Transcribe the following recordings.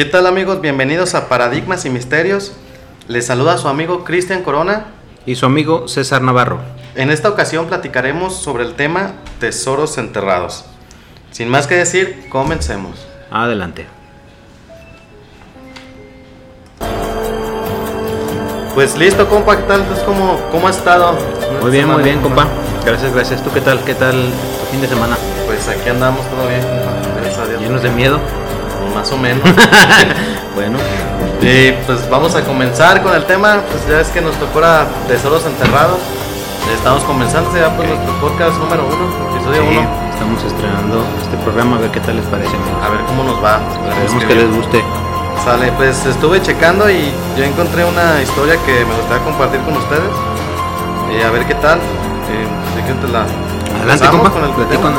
¿Qué tal amigos? Bienvenidos a Paradigmas y Misterios. Les saluda su amigo Cristian Corona. Y su amigo César Navarro. En esta ocasión platicaremos sobre el tema tesoros enterrados. Sin más que decir, comencemos. Adelante. Pues listo, compa, ¿qué tal? Entonces, ¿cómo, ¿Cómo ha estado? Muy bien, muy bien, compa. Gracias, gracias. ¿Tú qué tal? ¿Qué tal tu fin de semana? Pues aquí andamos todo bien, compa. Gracias a Dios. ¿Llenos de miedo? Más o menos. Bueno, Y pues vamos a comenzar con el tema. Pues ya es que nos tocó a Tesoros Enterrados. Estamos comenzando ya pues nuestro podcast número uno, episodio sí, uno. estamos estrenando este programa, a ver qué tal les parece. A ver cómo nos va. Esperemos que les guste. Sale, pues estuve checando y yo encontré una historia que me gustaría compartir con ustedes. Eh, a ver qué tal. Eh, ¿de qué te la Adelante, compa. con el tema?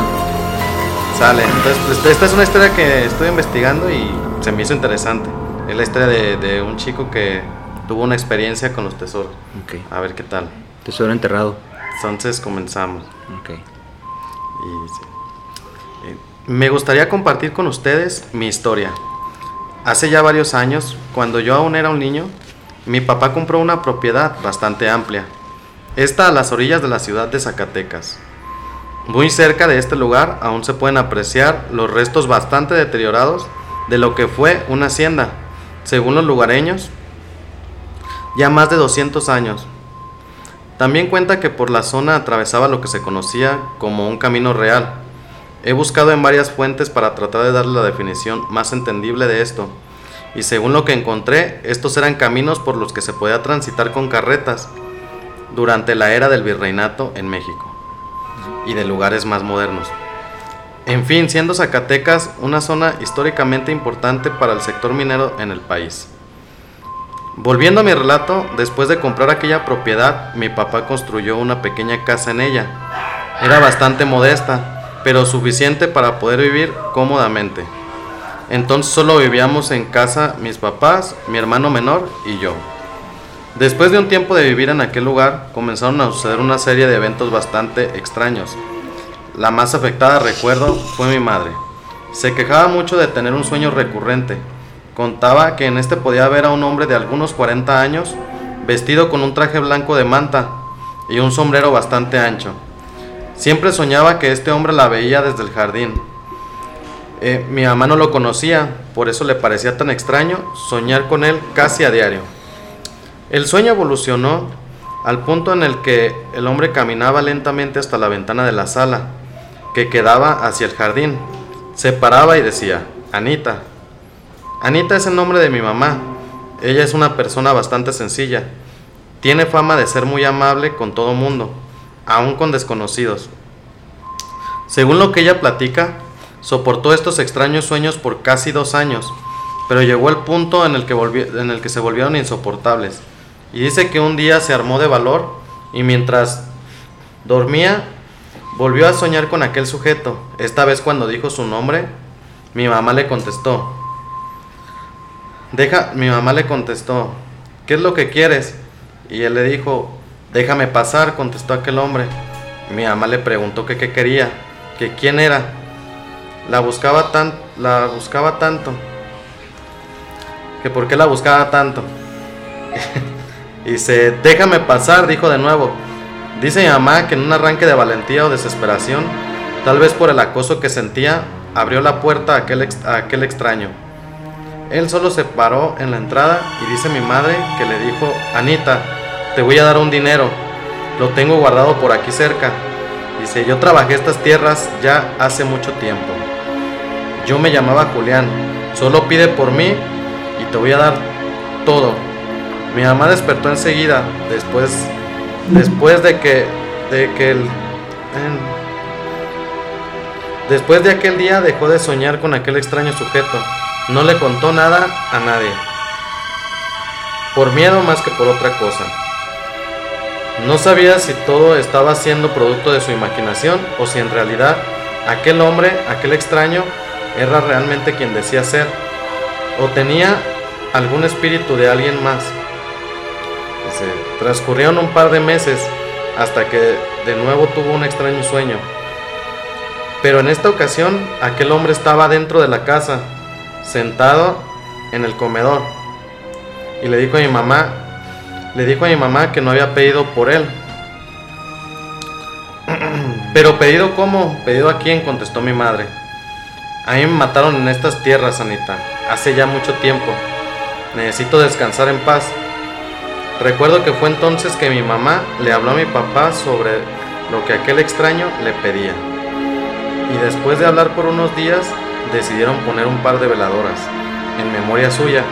Sale, entonces pues, esta es una historia que estoy investigando y se me hizo interesante. Es la historia de, de un chico que tuvo una experiencia con los tesoros. Ok. A ver qué tal. Tesoro enterrado. Entonces comenzamos. Ok. Y sí. Eh, Me gustaría compartir con ustedes mi historia. Hace ya varios años, cuando yo aún era un niño, mi papá compró una propiedad bastante amplia. Esta a las orillas de la ciudad de Zacatecas. Muy cerca de este lugar aún se pueden apreciar los restos bastante deteriorados de lo que fue una hacienda, según los lugareños, ya más de 200 años. También cuenta que por la zona atravesaba lo que se conocía como un camino real. He buscado en varias fuentes para tratar de darle la definición más entendible de esto. Y según lo que encontré, estos eran caminos por los que se podía transitar con carretas durante la era del virreinato en México y de lugares más modernos. En fin, siendo Zacatecas una zona históricamente importante para el sector minero en el país. Volviendo a mi relato, después de comprar aquella propiedad, mi papá construyó una pequeña casa en ella. Era bastante modesta, pero suficiente para poder vivir cómodamente. Entonces solo vivíamos en casa mis papás, mi hermano menor y yo. Después de un tiempo de vivir en aquel lugar, comenzaron a suceder una serie de eventos bastante extraños. La más afectada, recuerdo, fue mi madre. Se quejaba mucho de tener un sueño recurrente. Contaba que en este podía ver a un hombre de algunos 40 años, vestido con un traje blanco de manta y un sombrero bastante ancho. Siempre soñaba que este hombre la veía desde el jardín. Eh, mi mamá no lo conocía, por eso le parecía tan extraño soñar con él casi a diario. El sueño evolucionó al punto en el que el hombre caminaba lentamente hasta la ventana de la sala, que quedaba hacia el jardín. Se paraba y decía, Anita. Anita es el nombre de mi mamá. Ella es una persona bastante sencilla. Tiene fama de ser muy amable con todo mundo, aun con desconocidos. Según lo que ella platica, soportó estos extraños sueños por casi dos años, pero llegó el punto en el que, en el que se volvieron insoportables. Y dice que un día se armó de valor y mientras dormía volvió a soñar con aquel sujeto. Esta vez cuando dijo su nombre, mi mamá le contestó. Deja, mi mamá le contestó, ¿qué es lo que quieres? Y él le dijo, déjame pasar, contestó aquel hombre. Mi mamá le preguntó que qué quería, que quién era. La buscaba tan, la buscaba tanto. Que por qué la buscaba tanto. y dice, déjame pasar, dijo de nuevo. Dice mi mamá que en un arranque de valentía o desesperación, tal vez por el acoso que sentía, abrió la puerta a aquel, a aquel extraño. Él solo se paró en la entrada y dice mi madre que le dijo, Anita, te voy a dar un dinero, lo tengo guardado por aquí cerca. Dice, yo trabajé estas tierras ya hace mucho tiempo. Yo me llamaba Julián, solo pide por mí y te voy a dar todo. Mi mamá despertó enseguida, después, después de que, de que el, después de aquel día dejó de soñar con aquel extraño sujeto. No le contó nada a nadie. Por miedo más que por otra cosa. No sabía si todo estaba siendo producto de su imaginación o si en realidad aquel hombre, aquel extraño, era realmente quien decía ser o tenía algún espíritu de alguien más. Dice, transcurrieron un par de meses hasta que de nuevo tuvo un extraño sueño. Pero en esta ocasión aquel hombre estaba dentro de la casa, sentado en el comedor y le dijo a mi mamá, le dijo a mi mamá que no había pedido por él. Pero pedido cómo? Pedido a quién, contestó mi madre. A mí me mataron en estas tierras, Anita, hace ya mucho tiempo. Necesito descansar en paz. Recuerdo que fue entonces que mi mamá le habló a mi papá sobre lo que aquel extraño le pedía. Y después de hablar por unos días, decidieron poner un par de veladoras, en memoria suya.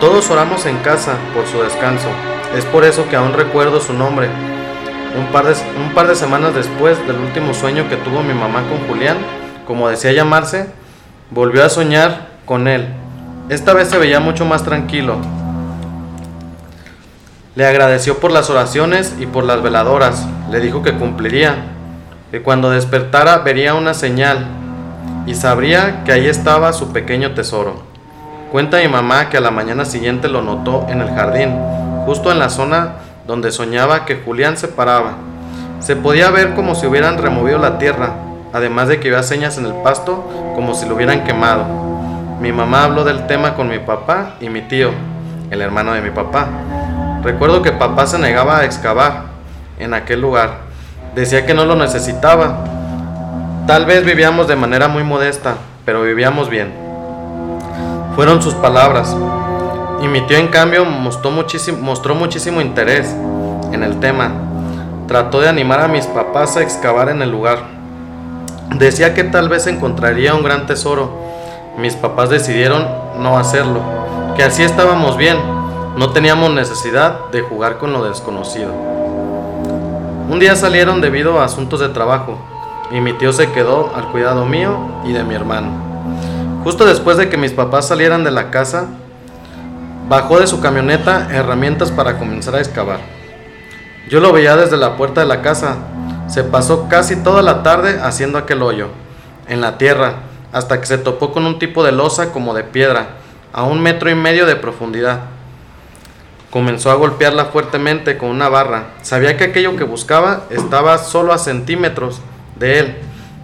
Todos oramos en casa por su descanso. Es por eso que aún recuerdo su nombre. Un par, de, un par de semanas después del último sueño que tuvo mi mamá con Julián, como decía llamarse, volvió a soñar con él. Esta vez se veía mucho más tranquilo. Le agradeció por las oraciones y por las veladoras. Le dijo que cumpliría, que cuando despertara vería una señal y sabría que ahí estaba su pequeño tesoro. Cuenta mi mamá que a la mañana siguiente lo notó en el jardín, justo en la zona donde soñaba que Julián se paraba. Se podía ver como si hubieran removido la tierra, además de que había señas en el pasto como si lo hubieran quemado. Mi mamá habló del tema con mi papá y mi tío, el hermano de mi papá. Recuerdo que papá se negaba a excavar en aquel lugar. Decía que no lo necesitaba, Tal vez vivíamos de manera muy modesta, pero vivíamos bien. Fueron sus palabras. Y mi tío en cambio mostró muchísimo, mostró muchísimo interés en el tema. Trató de animar a mis papás a excavar en el lugar. Decía que tal vez encontraría un gran tesoro. Mis papás decidieron no hacerlo, que así estábamos bien, no teníamos necesidad de jugar con lo desconocido. Un día salieron debido a asuntos de trabajo, y mi tío se quedó al cuidado mío y de mi hermano. Justo después de que mis papás salieran de la casa, bajó de su camioneta herramientas para comenzar a excavar. Yo lo veía desde la puerta de la casa. Se pasó casi toda la tarde haciendo aquel hoyo, en la tierra, hasta que se topó con un tipo de losa como de piedra, a un metro y medio de profundidad. Comenzó a golpearla fuertemente con una barra. Sabía que aquello que buscaba estaba solo a centímetros de él.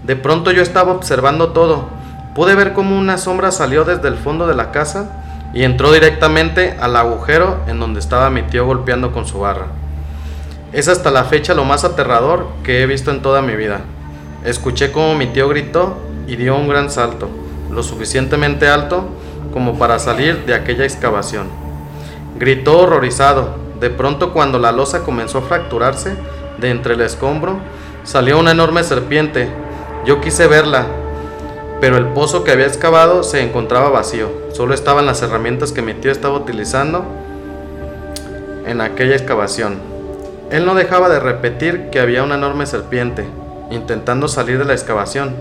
De pronto yo estaba observando todo. Pude ver cómo una sombra salió desde el fondo de la casa y entró directamente al agujero en donde estaba mi tío golpeando con su barra. Es hasta la fecha lo más aterrador que he visto en toda mi vida. Escuché cómo mi tío gritó y dio un gran salto, lo suficientemente alto como para salir de aquella excavación. Gritó horrorizado. De pronto cuando la losa comenzó a fracturarse de entre el escombro, Salió una enorme serpiente. Yo quise verla, pero el pozo que había excavado se encontraba vacío. Solo estaban las herramientas que mi tío estaba utilizando en aquella excavación. Él no dejaba de repetir que había una enorme serpiente, intentando salir de la excavación.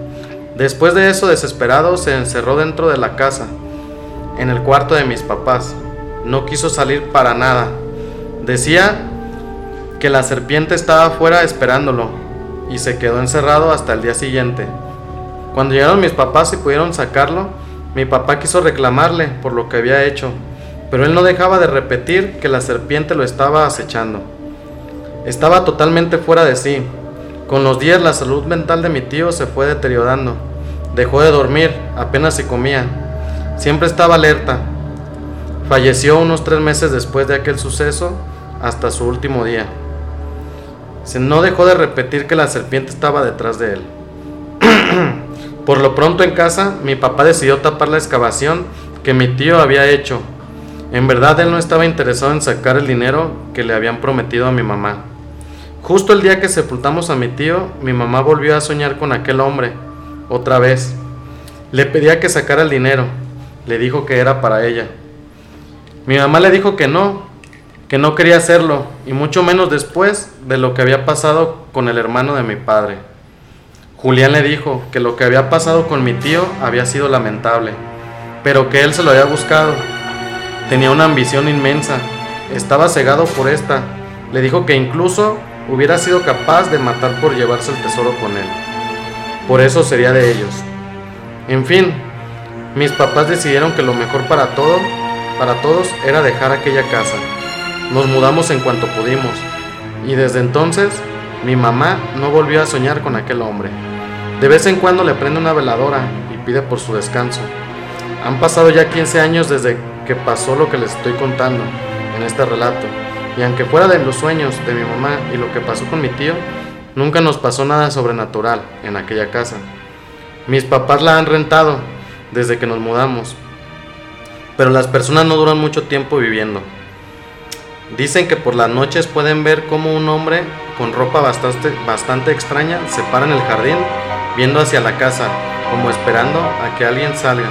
Después de eso, desesperado, se encerró dentro de la casa, en el cuarto de mis papás. No quiso salir para nada. Decía que la serpiente estaba afuera esperándolo, y se quedó encerrado hasta el día siguiente. Cuando llegaron mis papás y pudieron sacarlo, mi papá quiso reclamarle por lo que había hecho, pero él no dejaba de repetir que la serpiente lo estaba acechando. Estaba totalmente fuera de sí. Con los días la salud mental de mi tío se fue deteriorando. Dejó de dormir, apenas se comía. Siempre estaba alerta. Falleció unos tres meses después de aquel suceso, hasta su último día. No dejó de repetir que la serpiente estaba detrás de él. Por lo pronto en casa, mi papá decidió tapar la excavación que mi tío había hecho. En verdad él no estaba interesado en sacar el dinero que le habían prometido a mi mamá. Justo el día que sepultamos a mi tío, mi mamá volvió a soñar con aquel hombre, otra vez. Le pedía que sacara el dinero. Le dijo que era para ella. Mi mamá le dijo que no, que no quería hacerlo, y mucho menos después de lo que había pasado con el hermano de mi padre. Julián le dijo que lo que había pasado con mi tío había sido lamentable, pero que él se lo había buscado. Tenía una ambición inmensa, estaba cegado por esta. Le dijo que incluso hubiera sido capaz de matar por llevarse el tesoro con él. Por eso sería de ellos. En fin, mis papás decidieron que lo mejor para todo, para todos, era dejar aquella casa. Nos mudamos en cuanto pudimos y desde entonces mi mamá no volvió a soñar con aquel hombre. De vez en cuando le prende una veladora y pide por su descanso. Han pasado ya 15 años desde que pasó lo que les estoy contando en este relato. Y aunque fuera de los sueños de mi mamá y lo que pasó con mi tío, nunca nos pasó nada sobrenatural en aquella casa. Mis papás la han rentado desde que nos mudamos, pero las personas no duran mucho tiempo viviendo. Dicen que por las noches pueden ver como un hombre con ropa bastante, bastante extraña se para en el jardín viendo hacia la casa, como esperando a que alguien salga.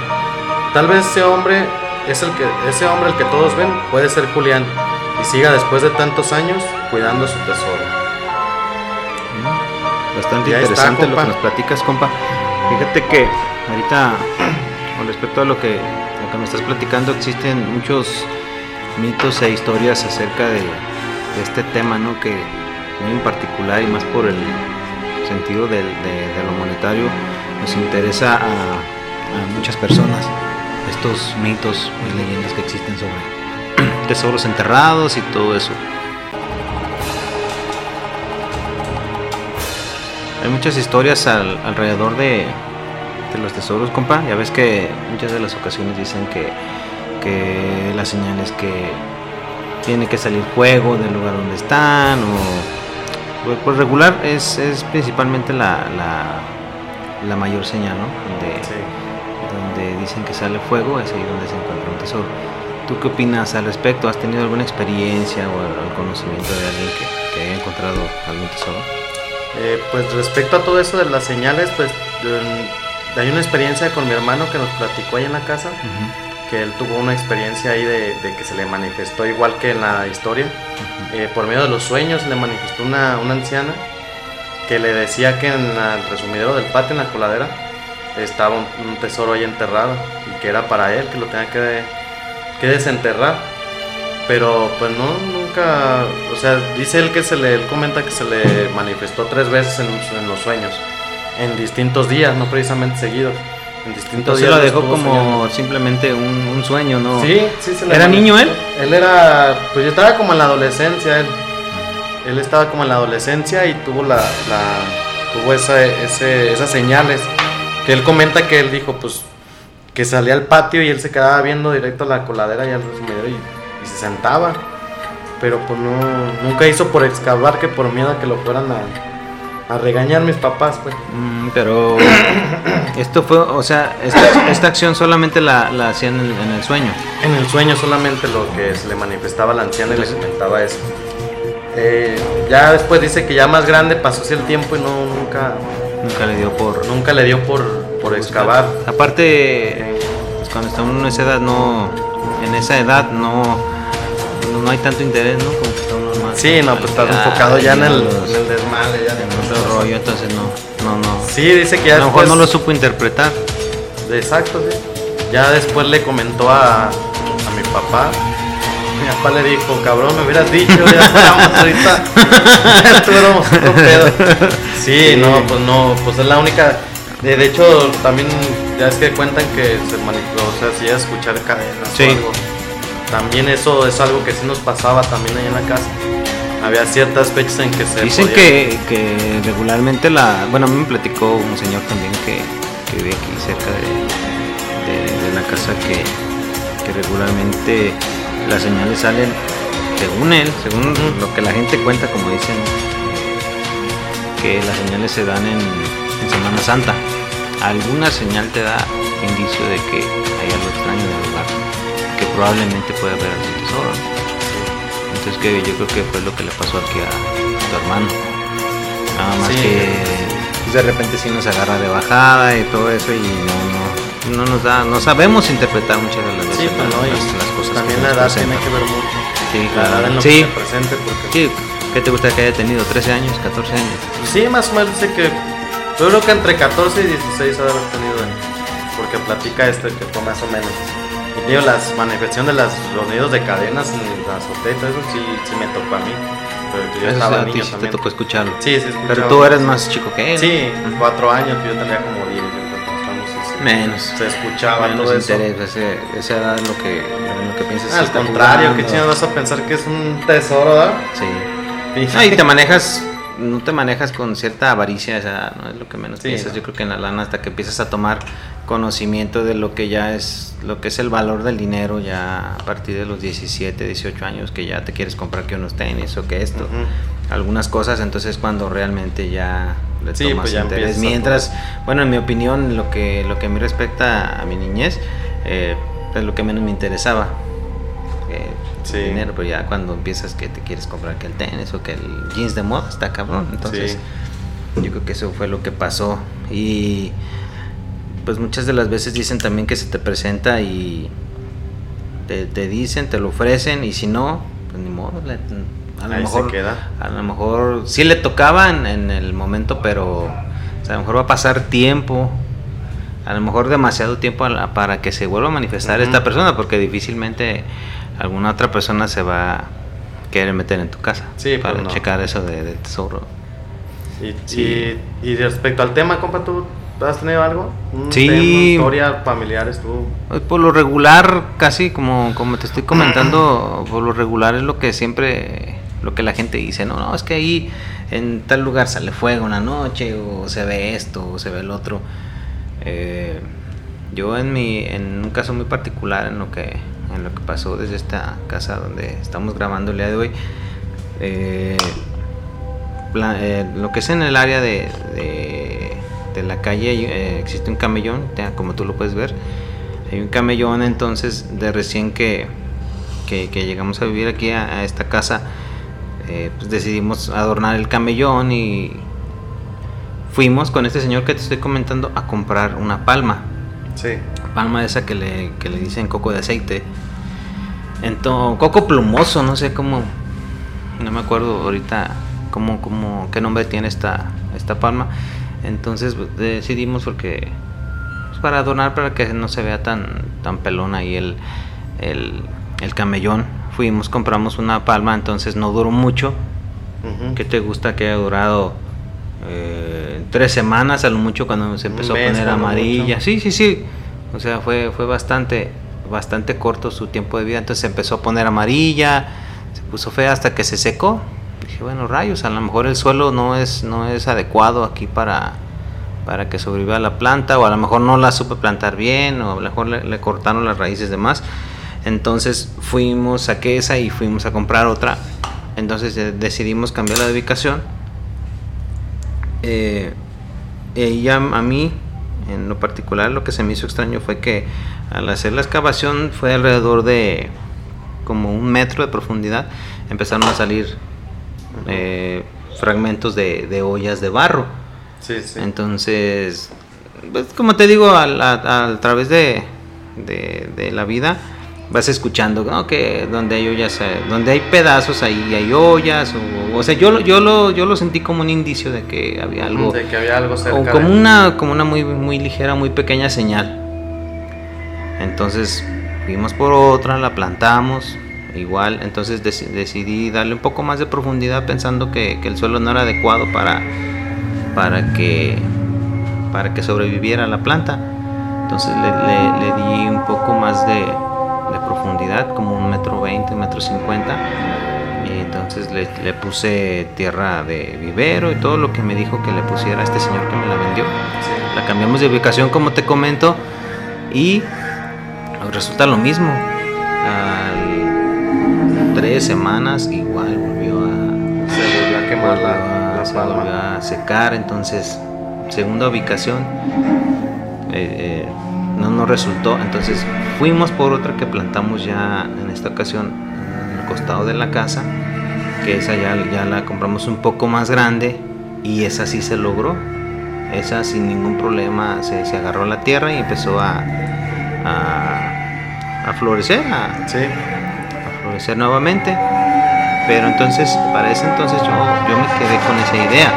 Tal vez ese hombre es el que ese hombre el que todos ven puede ser Julián y siga después de tantos años cuidando su tesoro. Mm, bastante interesante lo que nos platicas, compa. Fíjate que ahorita con respecto a lo que, que me estás platicando existen muchos mitos e historias acerca de, este tema, ¿no? Que muy en particular y más por el sentido de, lo monetario nos interesa a, muchas personas estos mitos y leyendas que existen sobre tesoros enterrados y todo eso. Hay muchas historias alrededor de, de los tesoros, compa. Ya ves que muchas de las ocasiones dicen que que las señales que tiene que salir fuego del lugar donde están o pues, por regular es, es principalmente la, la, mayor señal ¿no? donde, donde dicen que sale fuego es ahí donde se encuentra un tesoro ¿tú qué opinas al respecto? ¿has tenido alguna experiencia o algún conocimiento de alguien que, que haya encontrado algún tesoro? Eh, pues respecto a todo eso de las señales pues hay una experiencia con mi hermano que nos platicó ahí en la casa que él tuvo una experiencia ahí de, que se le manifestó igual que en la historia. Eh, por medio de los sueños le manifestó una, anciana que le decía que en el resumidero del patio, en la coladera, estaba un, tesoro ahí enterrado y que era para él, que lo tenía que, que desenterrar. Pero pues no, nunca, o sea, dice él que se le, él comenta que se le manifestó tres veces en, en los sueños, en distintos días, no precisamente seguidos en distintos Entonces lo dejó como simplemente un, sueño, ¿no? Sí, sí se le ¿Era niño él? Él era, pues yo estaba como en la adolescencia, él. Él estaba como en la adolescencia y tuvo la, tuvo esa, ese, esas señales. Que él comenta que él dijo, pues, que salía al patio y él se quedaba viendo directo a la coladera y al resumidero y, y se sentaba. Pero pues no, nunca hizo por excavar que por miedo a que lo fueran a, a regañar mis papás, pues. Mm, pero esto fue, o sea, esta, acción solamente la, hacían en, el sueño. En el sueño solamente lo que se le manifestaba a la anciana y le comentaba eso. Eh, ya después dice que ya más grande pasó así el tiempo y no nunca nunca le dio por nunca le dio por, por excavar. Aparte, pues, cuando está uno en esa edad no en esa edad no no hay tanto interés, ¿no? Como Sí, no, pues estás enfocado ya en el, en el desmadre, ya en otro rollo, entonces no, no, no. Sí, dice que ya. A lo mejor no lo supo interpretar. Exacto, sí. Ya después le comentó a, a mi papá. Mi papá le dijo, cabrón, me hubieras dicho, ya estábamos ahorita. ya estuviéramos otro pedo. Sí, no, pues no, pues es la única. De, hecho, también ya es que cuentan que se manipuló, o sea, si es escuchar cadenas sí. o algo también eso es algo que sí nos pasaba también ahí en la casa. Había ciertas fechas en que se... Dicen que, que, regularmente la... Bueno, a mí me platicó un señor también que, que vive aquí cerca de, de, la casa que, que, regularmente las señales salen, según él, según lo que la gente cuenta, como dicen, que las señales se dan en, en Semana Santa. Alguna señal te da indicio de que hay algo extraño en el lugar que probablemente puede haber algún tesoro. Entonces que yo creo que fue lo que le pasó aquí a, tu hermano. Nada más que pues, de repente sí nos agarra de bajada y todo eso y no, no, nos da, no sabemos interpretar muchas de las, sí, pues, las, cosas. También la edad tiene que ver mucho. Sí, claro. en lo sí. presente porque... Sí, ¿qué te gusta que haya tenido? ¿13 años? ¿14 años? Sí, más o menos sé que yo creo que entre 14 y 16 ha de haber tenido porque platica este que fue más o menos. Digo, las manifestaciones de las, los nidos de cadenas en la azotea, eso sí, sí me tocó a mí. Pero yo eso estaba niño sí te tocó escucharlo. Sí, sí, Pero tú eres más chico que él. Sí, cuatro años, yo tenía como diez. Menos. Se escuchaba Menos todo interés, eso. Ese, esa edad es lo que, lo que piensas. al contrario, qué chido vas a pensar que es un tesoro, ¿verdad? Sí. y te manejas no te manejas con cierta avaricia, o sea, no es lo que menos Sí, piensas. no. Yo creo que en la lana hasta que empiezas a tomar conocimiento de lo que ya es, lo que es el valor del dinero ya a partir de los 17, 18 años, que ya te quieres comprar que unos tenis o que esto, algunas cosas, entonces cuando realmente ya le Sí, tomas pues ya interés. Mientras, bueno, en mi opinión, lo que, lo que a mí respecta a mi niñez, eh, es lo que menos me interesaba. eh, Sí. dinero, pero ya cuando empiezas que te quieres comprar que el tenis o que el jeans de moda está cabrón. Entonces, Sí. yo creo que eso fue lo que pasó. Y pues muchas de las veces dicen también que se te presenta y te, te dicen, te lo ofrecen y si no, pues ni modo. le- a lo Ahí se mejor, queda. a lo mejor sí le tocaba en, en el momento, pero o sea, a lo mejor va a pasar tiempo. A lo mejor demasiado tiempo la- para que se vuelva a manifestar esta persona, porque difícilmente alguna otra persona se va a querer meter en tu casa Sí, pues para no. checar eso de, del tesoro. Y, Sí. y, y respecto al tema, compa, ¿tú has tenido algo? ¿Un Sí. tema, historia familiares tú? Pues, Por lo regular, casi como, como te estoy comentando, por lo regular es lo que siempre, lo que la gente dice, no, no, es que ahí en tal lugar sale fuego una noche, o se ve esto, o se ve el otro. Eh, yo en mi, en un caso muy particular, en lo que, en lo que pasó desde esta casa donde estamos grabando el día de hoy, eh, eh, lo que es en el área de, de, la calle eh, existe un camellón, como tú lo puedes ver. Hay un camellón entonces de recién que, que, llegamos a vivir aquí a, esta casa, pues decidimos adornar el camellón y fuimos con este señor que te estoy comentando a comprar una palma Sí. Palma esa que le, que le dicen coco de aceite. Entonces, coco plumoso, no sé cómo, no me acuerdo ahorita cómo, cómo, qué nombre tiene esta, esta palma. Entonces pues, decidimos porque, pues, para adornar, para que no se vea tan, tan pelón ahí el, el, el camellón. Fuimos, compramos una palma, entonces no duró mucho. ¿Qué te gusta que haya durado? eh, tres semanas a lo mucho cuando se empezó mes, a poner amarilla. mucho. Sí, sí, sí. O sea, fue, fue bastante, bastante corto su tiempo de vida. Entonces se empezó a poner amarilla, se puso fea hasta que se secó. Dije, bueno, rayos, a lo mejor el suelo no es, no es adecuado aquí para, para que sobreviva la planta, o a lo mejor no la supe plantar bien, o a lo mejor le, cortaron las raíces de más. Entonces fuimos, saqué esa y fuimos a comprar otra. Entonces decidimos cambiar la ubicación. Eh, ella a mí, en lo particular, lo que se me hizo extraño fue que al hacer la excavación fue alrededor de como un metro de profundidad, empezaron a salir eh, fragmentos de, de ollas de barro. Sí, sí. Entonces, pues, como te digo, al- a, a través de, de, de la vida vas escuchando ¿no? que donde hay ollas, eh, donde hay pedazos ahí hay ollas, o, o sea, yo, lo- yo, lo, yo lo sentí como un indicio de que había algo, de que había algo cerca. o como de- una, como una muy, muy ligera, muy pequeña señal. Entonces fuimos por otra, la plantamos, igual, entonces deci- decidí darle un poco más de profundidad pensando que, que el suelo no era adecuado para, para, que, para que sobreviviera la planta. Entonces le, le- le di un poco más de, de profundidad, como un metro veinte, metro cincuenta. Y entonces le, le puse tierra de vivero y todo lo que me dijo que le pusiera este señor que me la vendió. La cambiamos de ubicación como te comento y resulta lo mismo. Al tres semanas igual volvió a, Se volvió a quemar la, volvió a- la se palma. volvió a secar. Entonces, segunda ubicación eh, eh, no nos resultó. Entonces fuimos por otra que plantamos ya en esta ocasión en el costado de la casa. Que esa ya, ya la compramos un poco más grande y esa sí se logró. Esa sin ningún problema se, se agarró a la tierra y empezó a, a, a florecer, a, Sí. a florecer nuevamente. Pero entonces, para ese entonces yo, yo me quedé con esa idea,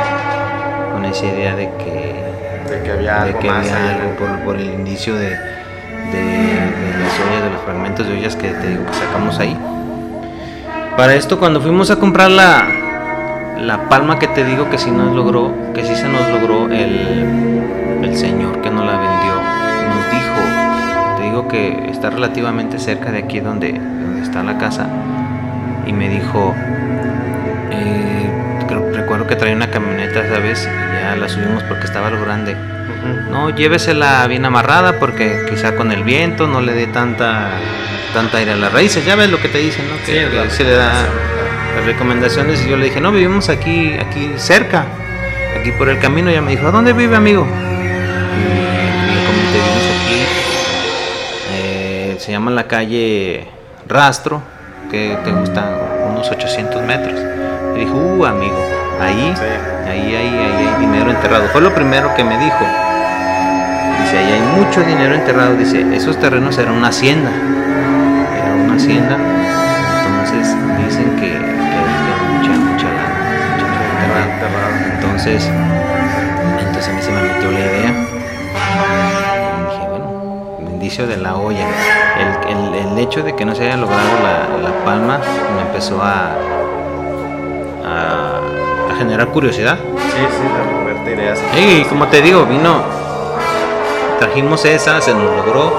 con esa idea de que, De que había de algo que más había algo por, por el indicio de, de, de las ollas, de los fragmentos de ollas que te digo que sacamos ahí. Para esto, cuando fuimos a comprar la, la palma que te digo que sí nos logró, que sí se nos logró el, el señor que nos la vendió, nos dijo, te digo que está relativamente cerca de aquí donde, donde está la casa, y me dijo, eh, creo- recuerdo que traía una camioneta, ¿sabes? Y ya la subimos porque estaba lo grande. No, llévesela bien amarrada porque quizá con el viento no le dé tanta tanta aire a las raíces. Ya ves lo que te dicen, ¿no? Que, Sí, se le da las recomendaciones y yo le dije, no, vivimos aquí, aquí cerca, aquí por el camino. Y ella me dijo, ¿a dónde vive, amigo? Y le comenté, vivimos aquí. eh, se llama la calle Rastro, que te gustan unos 800 metros. Y dijo, uh, amigo, ahí, Sí. ahí, ahí, ahí hay dinero enterrado. Fue lo primero que me dijo. Dice, ahí hay mucho dinero enterrado. Dice, esos terrenos eran una hacienda. Era una hacienda. Entonces dicen que, que hay mucha, mucha lana, mucha lana enterrada. Entonces, entonces a mí se me metió la idea. Y dije, bueno, indicio de la olla. El, el- el hecho de que no se haya logrado la, la palma me empezó a, a, a generar curiosidad. Sí, sí, de moverte ideas. Y como te digo, vino, trajimos esa, se nos logró.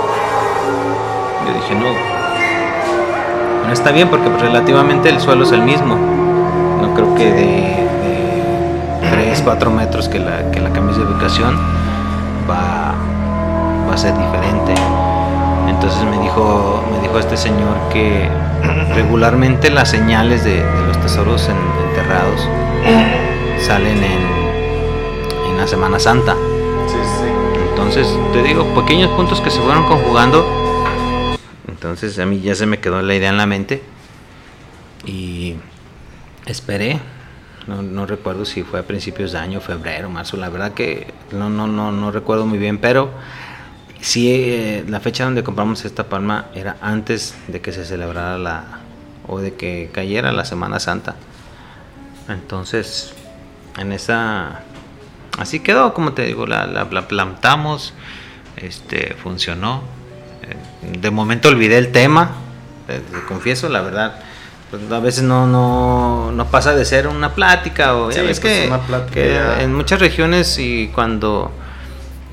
Yo dije, no, no está bien porque pues, relativamente el suelo es el mismo. No creo que de, de 3, 4 metros que la, que la camisa de ubicación va, va a ser diferente. Entonces me dijo, me dijo este señor que regularmente las señales de, los tesoros en- enterrados salen en, en la Semana Santa. Entonces, te digo, pequeños puntos que se fueron conjugando. Entonces, a mí ya se me quedó la idea en la mente. Y esperé. No, no recuerdo si fue a principios de año, febrero, marzo. La verdad que no, no, no, no recuerdo muy bien. Pero sí, eh, la fecha donde compramos esta palma era antes de que se celebrara la. o de que cayera la Semana Santa. Entonces, en esa así quedó, como te digo, la, la- la plantamos, este, funcionó. Eh, De momento olvidé el tema, eh, te confieso, la verdad. pues, a veces no, no, no pasa de ser una plática o ya Sí, ves pues, que, una plática que ya. en muchas regiones y cuando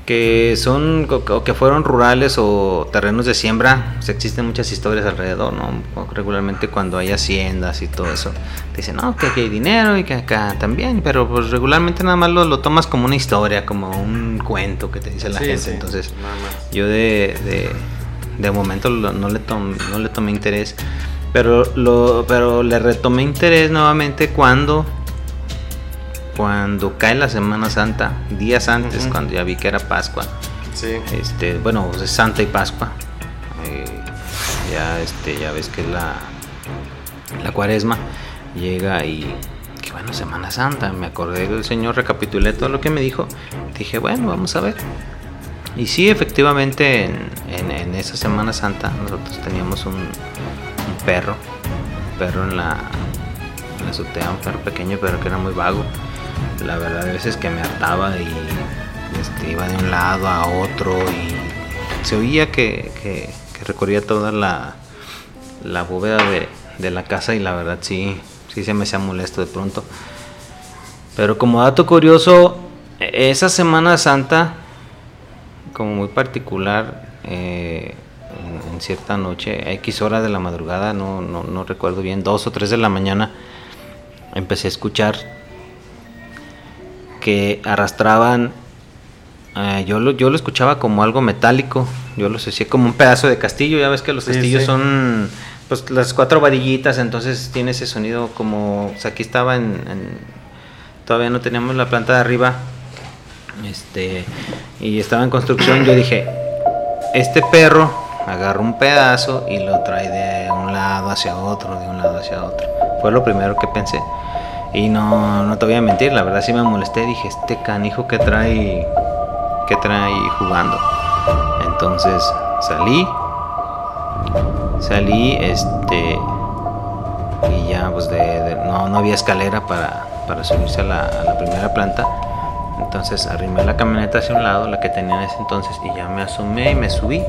que son o que- fueron rurales o terrenos de siembra, pues, existen muchas historias alrededor, ¿no? Regularmente cuando hay haciendas y todo eso, te dicen, no, que aquí hay dinero y que acá también, pero pues regularmente nada más lo, lo tomas como una historia, como un cuento que te dice la Sí, gente. sí, Entonces, yo de, de, de momento no, le tom- no le tomé interés, pero, lo, pero le retomé interés nuevamente cuando cuando cae la Semana Santa, días antes, cuando ya vi que era Pascua, Sí. este, bueno, pues es Santa y Pascua, eh, ya, este, ya ves que es la, la Cuaresma llega y que bueno, Semana Santa, me acordé del Señor, recapitulé todo lo que me dijo, dije, bueno, vamos a ver. Y sí, efectivamente, en, en- en esa Semana Santa nosotros teníamos un, un perro, un perro en la, en la azotea, un perro pequeño, pero que era muy vago. La verdad, a veces que me hartaba y este, iba de un lado a otro y se oía que, que- recorría toda la, la bóveda de, de la casa y la verdad sí, sí se me hacía molesto de pronto. Pero como dato curioso, e- esa Semana Santa, como muy particular, eh, en, cierta noche, X hora de la madrugada, no, no, no recuerdo bien, dos o tres de la mañana, empecé a escuchar que arrastraban, eh, yo, lo, yo lo escuchaba como algo metálico, yo lo asocié como un pedazo de castillo, ya ves que los Sí, castillos sí. son pues las cuatro varillitas, entonces tiene ese sonido como, o sea, aquí estaba en, en- todavía no teníamos la planta de arriba, este, y estaba en construcción, yo dije, este perro agarra un pedazo y lo trae de un lado hacia otro, de un lado hacia otro. Fue lo primero que pensé. Y no, no te voy a mentir, la verdad sí me molesté. Dije, este canijo que trae, que trae jugando. Entonces salí, salí, este, y ya pues de, no, no había escalera para, para subirse a la, a la primera planta. Entonces arrimé la camioneta hacia un lado, la que tenía en ese entonces, y ya me asomé y me subí.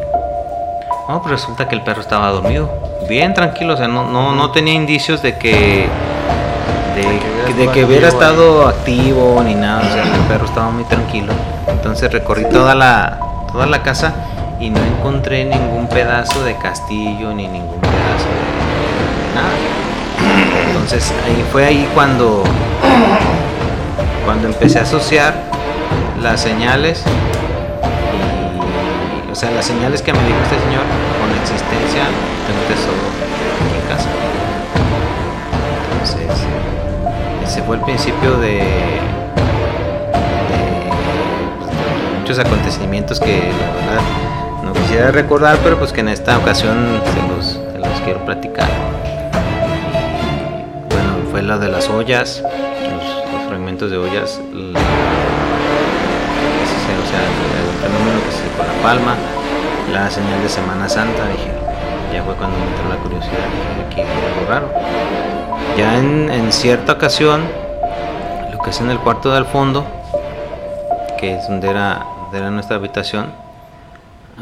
No, pues resulta que el perro estaba dormido, bien tranquilo, o sea, no, no, no tenía indicios de que de, de que hubiera estado activo ni nada, o sea, el perro estaba muy tranquilo. Entonces recorrí toda la, toda la casa y no encontré ningún pedazo de castillo ni ningún pedazo de, de nada. Entonces ahí fue ahí cuando cuando empecé a asociar las señales, y, o sea, las señales que me dijo este señor con la existencia de un tesoro aquí en casa. Entonces, ese fue el principio de, muchos acontecimientos que la verdad no quisiera recordar, pero pues que en esta ocasión se los, se quiero platicar. Bueno, fue la de las ollas, los, fragmentos de ollas, el fenómeno que se con la palma, la señal de Semana Santa, dije, ya fue cuando me entró la curiosidad, aquí hay algo raro. Ya en, en cierta ocasión, lo que es en el cuarto del fondo, que es donde era, donde era nuestra habitación,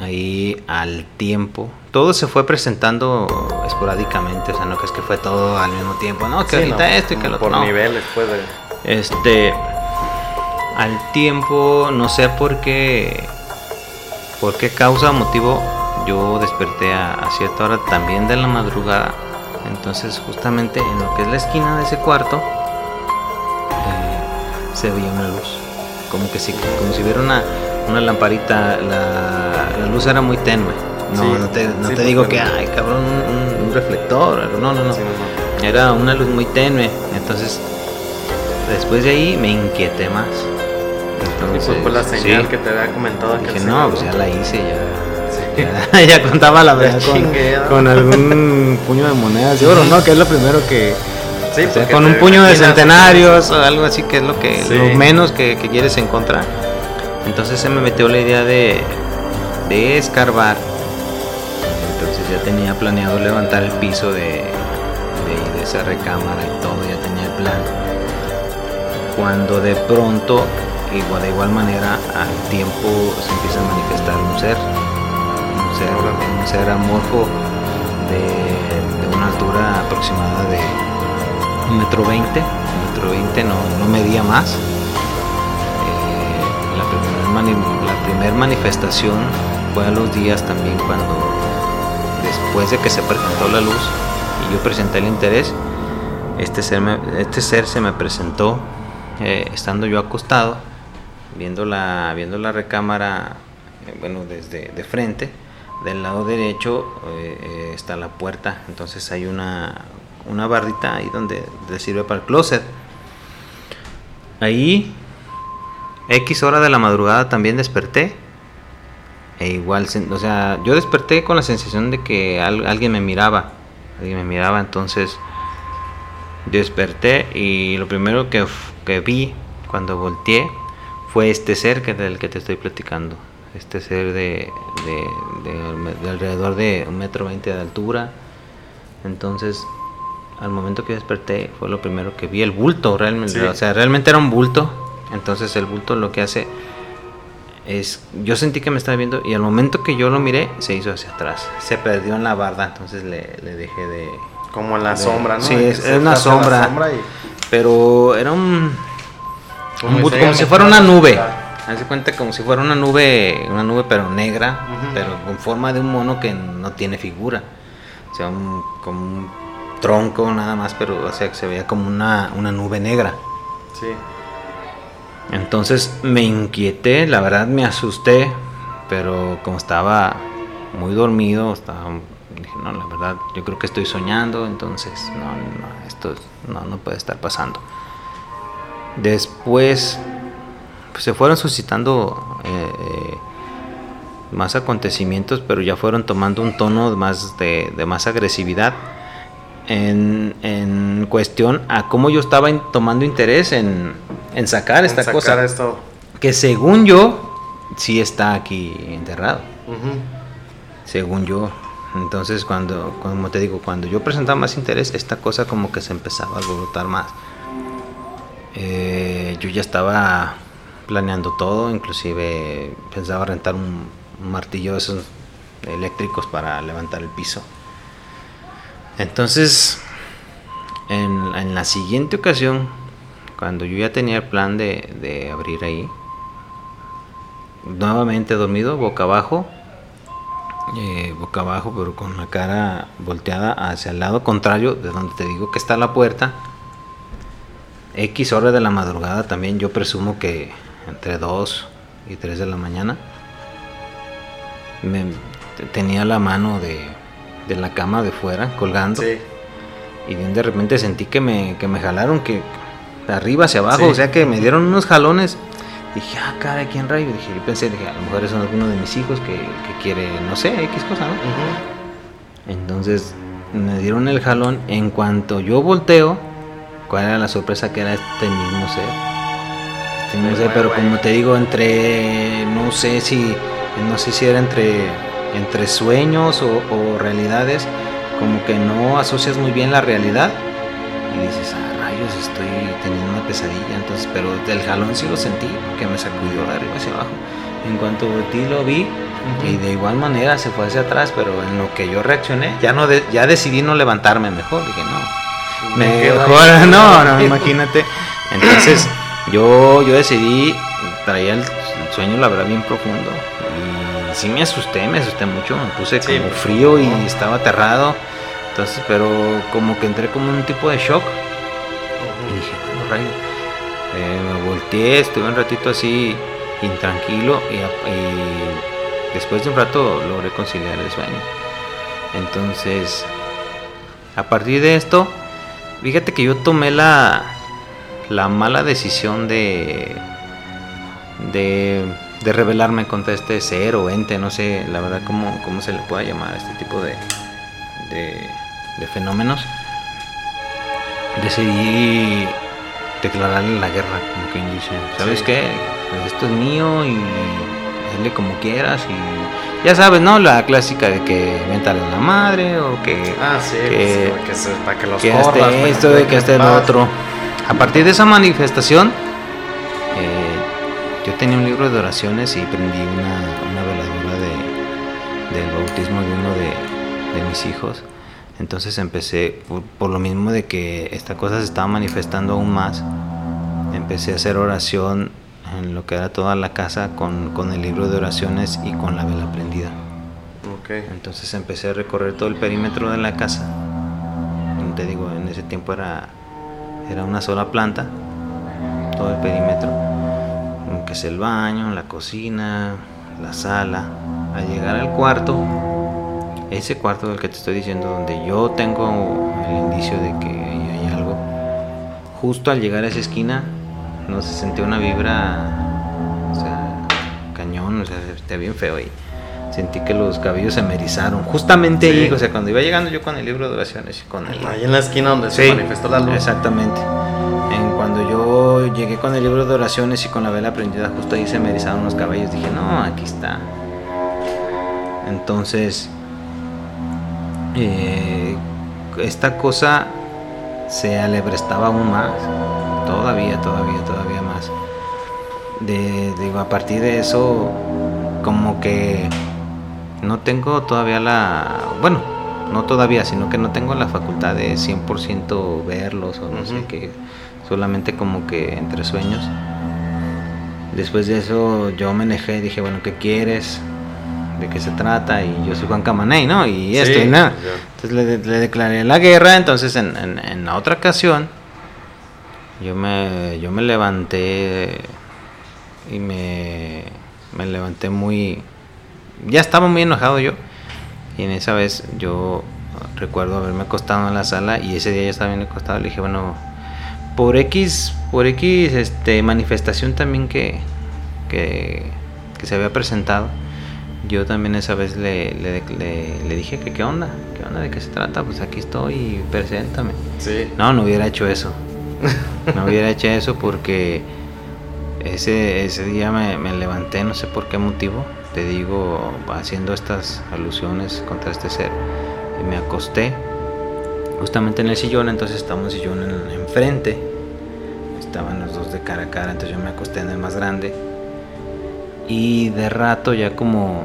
ahí al tiempo, todo se fue presentando esporádicamente, o sea, no que es que fue todo al mismo tiempo, no, que Sí, ahorita no, esto y que lo otro. Por no. niveles, pues. de- Este, al tiempo, no sé por qué, por qué causa o motivo, yo desperté a, a cierta hora también de la madrugada. Entonces, justamente en lo que es la esquina de ese cuarto, eh, se veía una luz. Como que si, como si hubiera una, una lamparita, la, la luz era muy tenue. No, Sí, no te, no sí, te digo que, ay, cabrón, un, reflector, no, no, no. Sí, no, no. Era una luz muy tenue. Entonces, después de ahí me inquieté más. Y Entonces, pues fue la señal sí, que te había comentado dije, señor, no, pues ya la hice, ya. Ya contaba la verdad con, algún puño de monedas de oro, ¿no? Que es lo primero que. Sí, o sea, con un puño de centenarios o algo así, que es lo que Sí. lo menos que, que quieres encontrar. Entonces se me metió la idea de, de escarbar. Entonces ya tenía planeado levantar el piso de, de, de esa recámara y todo, ya tenía el plan. Cuando de pronto, igual, de igual manera, al tiempo se empieza a manifestar un ser, un ser amorfo de, una altura aproximada de un metro veinte, metro veinte, no, medía más. Eh, la, primer mani- la primer manifestación fue a los días también cuando después de que se presentó la luz y yo presenté el interés, este ser, este se me presentó eh, estando yo acostado, viendo la, viendo la recámara, eh, bueno, desde de frente. Del lado derecho eh, eh, está la puerta, entonces hay una, una bardita ahí donde le sirve para el closet. Ahí, X hora de la madrugada también desperté. E igual, o sea, yo desperté con la sensación de que al- alguien me miraba. Alguien me miraba, entonces desperté y lo primero que, vi cuando volteé fue este ser del que te estoy platicando. Este ser de, de, de- de alrededor de un metro veinte de altura. Entonces, al momento que desperté fue lo primero que vi, el bulto realmente. Sí. O sea, realmente era un bulto. Entonces el bulto lo que hace es, yo sentí que me estaba viendo y al momento que yo lo miré se hizo hacia atrás. Se perdió en la barda, entonces le, le dejé de... Como en la sombra, ¿no? Sí, es, una sombra. sombra y- Pero era un, Como un bulto, si como si fuera una nube. De cuenta como si fuera una nube, una nube pero negra, pero con forma de un mono que no tiene figura. O sea, un, como un tronco nada más, pero o sea, que se veía como una, una nube negra. Sí. Entonces me inquieté, la verdad me asusté, pero como estaba muy dormido, estaba, dije, no, la verdad, yo creo que estoy soñando, entonces, no, no, esto no, no puede estar pasando. Después pues, se fueron suscitando eh, eh, más acontecimientos, pero ya fueron tomando un tono más de, de más agresividad en, en cuestión a cómo yo estaba in- tomando interés en, en sacar esta sacar cosa esto. que según yo sí está aquí enterrado. Según yo. Entonces cuando como te digo cuando yo presentaba más interés esta cosa como que se empezaba a alborotar más. Eh, yo ya estaba planeando todo inclusive pensaba rentar un, martillo de esos eléctricos para levantar el piso entonces en, en la siguiente ocasión cuando yo ya tenía el plan de, de abrir ahí nuevamente dormido boca abajo eh, boca abajo, pero con la cara volteada hacia el lado contrario de donde te digo que está la puerta. X hora de la madrugada también, yo presumo que entre 2 y 3 de la mañana, me, tenía la mano de, de la cama de fuera colgando. Sí. Y de repente sentí que me, que me jalaron, que de arriba hacia abajo, Sí. o sea que me dieron unos jalones. Dije, ah, cara, ¿quién rayo? Dije, yo pensé, dije, a lo mejor son alguno de mis hijos que, que quiere, no sé, X cosa, ¿no? Entonces me dieron el jalón. En cuanto yo volteo, ¿cuál era la sorpresa? Que era este mismo ser. Este De ser, pero como te digo, entre, no sé si, no sé si era entre, entre sueños o, o realidades, como que no asocias muy bien la realidad y dices, ah, rayos, estoy teniendo una pesadilla. Entonces, pero el jalón sí lo sentí, que me sacudió de arriba hacia abajo. En cuanto volteé lo vi, y de igual manera se fue hacia atrás, pero en lo que yo reaccioné, ya no de- ya decidí no levantarme mejor, dije no. Mejor, no, no, imagínate. Entonces, yo, yo decidí, traía el, sueño, la verdad, bien profundo. Y sí me asusté, me asusté mucho, me puse Sí, como frío y no. estaba aterrado. Entonces, pero como que entré como un tipo de shock. Y dije, bueno, rayo. Eh, me volteé, estuve un ratito así, intranquilo, y después de un rato logré conciliar el sueño. Entonces, a partir de esto, fíjate que yo tomé la, la mala decisión de, de, de rebelarme contra este ser o ente, no sé, la verdad, cómo, cómo se le pueda llamar a este tipo de, de, de fenómenos. Decidí declararle la guerra, como quien dice, ¿sabes Sí. qué? Pues esto es mío y hazle como quieras y ya sabes, ¿no? La clásica de que métale a la madre o que Ah, sí, que- pues, que para que los que corras, este para esto, que de que este paz. otro. A partir de esa manifestación, eh, yo tenía un libro de oraciones y prendí una, una veladora de, del bautismo de uno de, de mis hijos. Entonces empecé, por, por lo mismo de que esta cosa se estaba manifestando aún más, empecé a hacer oración en lo que era toda la casa con, con el libro de oraciones y con la vela prendida. Ok. Entonces empecé a recorrer todo el perímetro de la casa. Te digo, en ese tiempo era, era una sola planta, todo el perímetro. Como que es el baño, la cocina, la sala. Al llegar al cuarto, ese cuarto del que te estoy diciendo, donde yo tengo el indicio de que hay algo, justo al llegar a esa esquina, no se sentía una vibra, o sea, cañón, o sea, está bien feo ahí sentí que los cabellos se me erizaron. Justamente Sí. ahí, o sea, cuando iba llegando yo con el libro de oraciones y con el... Ahí en la esquina donde Sí, se manifestó la luz. Exactamente. En cuando yo llegué con el libro de oraciones y con la vela prendida, justo ahí se me erizaron los cabellos. Dije, no, aquí está. Entonces, eh, esta cosa se alebrestaba aún más. Todavía, todavía, todavía más. De, digo, a partir de eso, como que no tengo todavía la. Bueno, no todavía, sino que no tengo la facultad de 100% verlos o no sé qué. Solamente como que entre sueños. Después de eso yo me enojé, dije, bueno, ¿qué quieres? ¿De qué se trata? Y yo soy Juan Camaney, ¿no? Y esto y nada. Entonces le, le declaré la guerra, entonces en, en- en la otra ocasión yo me, yo me levanté y me, me levanté muy... Ya estaba muy enojado yo. Y en esa vez yo recuerdo haberme acostado en la sala y ese día yo estaba bien acostado. Le dije, bueno, por X, por X este, manifestación también que, que, que se había presentado, yo también esa vez le, le, le- le dije que qué onda, qué onda, de qué se trata, pues aquí estoy, preséntame. Sí. No, no hubiera hecho eso. No hubiera hecho eso porque ese, ese día me, me levanté, no sé por qué motivo, te digo, haciendo estas alusiones contra este ser, y me acosté justamente en el sillón, entonces estamos sillón en- enfrente, estaban los dos de cara a cara, entonces yo me acosté en el más grande, y de rato ya como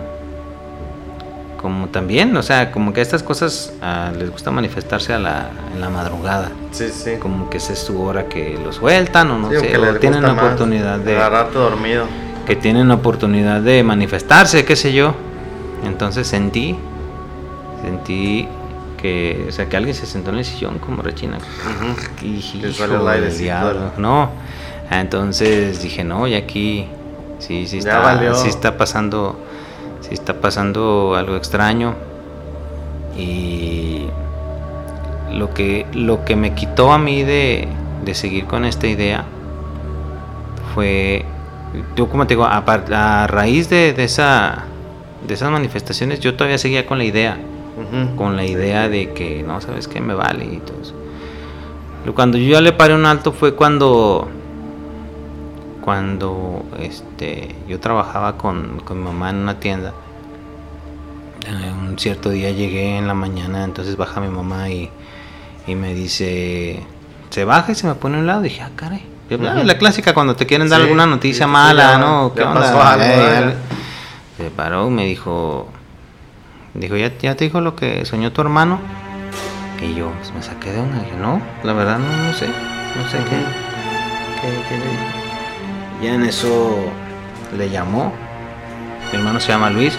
como también, o sea, como que estas cosas ah, les gusta manifestarse a la, en la madrugada, Sí, sí. como que esa es su hora que lo sueltan o no Sí, sé, o tienen más oportunidad de Agarrarte dormido. Que tienen oportunidad de manifestarse, qué sé yo. Entonces sentí, sentí que, o sea, que alguien se sentó en el sillón como rechina. El aire, diablo. No, entonces dije, no, y aquí sí, sí está, sí está pasando, sí está pasando algo extraño. Y lo que, lo que me quitó a mí de, de seguir con esta idea fue, yo como te digo, a, a raíz de, de esa, de esas manifestaciones, yo todavía seguía con la idea con la idea de que no sabes qué me vale y todo eso. Cuando yo ya le paré un alto fue cuando cuando este yo trabajaba con, con mi mamá en una tienda. Eh, un cierto día llegué en la mañana, entonces baja mi mamá y, y me dice, se baja y se me pone a un lado. dije, ah, caray. Yo, Ujú. La clásica cuando te quieren dar Sí, alguna noticia sí, mala, ya- ¿no? ya pasó algo, Eh, ¿verdad? se paró y me dijo, dijo, ¿ya, ¿ya te dijo lo que soñó tu hermano? Y yo pues, me saqué de onda, dije, no, la verdad no, no sé, no sé qué, qué, qué le. Ya en eso le llamó, mi hermano se llama Luis,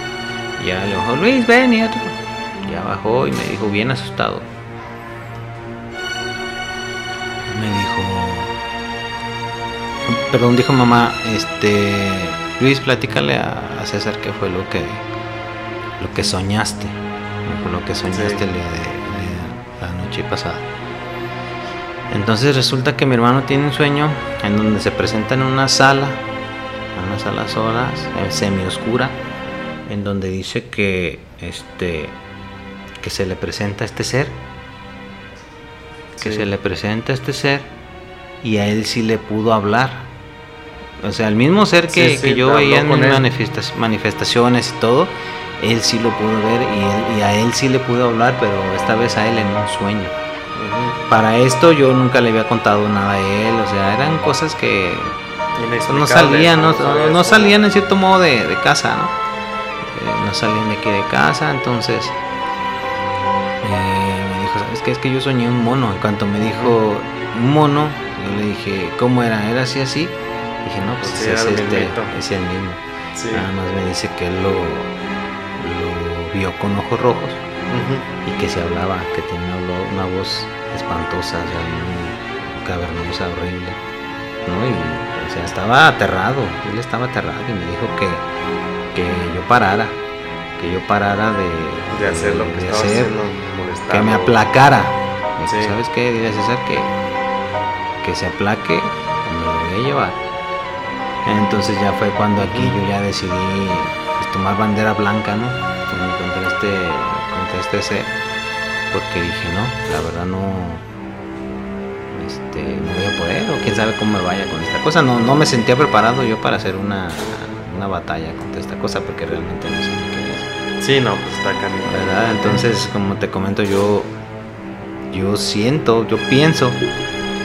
y ya le bajó, Luis, ven, y te- ya bajó y me dijo, bien asustado. Me dijo, perdón, dijo mamá, este, Luis, platícale a, a César qué fue lo que, lo que soñaste, lo que soñaste Sí. el día de, de la noche pasada. Entonces resulta que mi hermano tiene un sueño en donde se presenta en una sala, en una sala sola, semi oscura, en donde dice que este que se le presenta este ser, que Sí. se le presenta este ser y a él sí le pudo hablar. O sea, el mismo ser que, Sí, sí, que yo veía en mis manifestas- manifestaciones y todo, él sí lo pudo ver y, él- y a él sí le pudo hablar, pero esta vez a él en un sueño. Para esto yo nunca le había contado nada a él, o sea, eran cosas que no salían, no, no salían en cierto modo de, de casa, ¿no? Eh, no salían de aquí de casa, entonces eh, me dijo, ¿sabes qué? Es que yo soñé un mono. En cuanto me dijo un mono, yo le dije, ¿cómo era? ¿Era así así? Dije, no, pues Sí, es, este, es el mismo. Sí. Nada más me dice que él lo, lo vio con ojos rojos y que se hablaba, que tenía una, vo- una voz espantosa, o sea, muy cavernosa, horrible, ¿no? Y, o sea, estaba aterrado, él estaba aterrado y me dijo que, que yo parara, que yo parara de, De hacer lo que de hacer, haciendo, que me aplacara. Me dijo, Sí. ¿Sabes qué? Dile a César que, que se aplaque, me lo voy a llevar. Entonces ya fue cuando aquí yo ya decidí pues, tomar bandera blanca, ¿no? Como Contra este, contra este ser. Porque dije, no, la verdad no, este, no voy a poder, o quién sabe cómo me vaya con esta cosa. No, no me sentía preparado yo para hacer una, una batalla contra esta cosa, porque realmente no sé ni qué es. Sí, no, pues está canijo. ¿verdad? Entonces, como te comento, yo, yo siento, yo pienso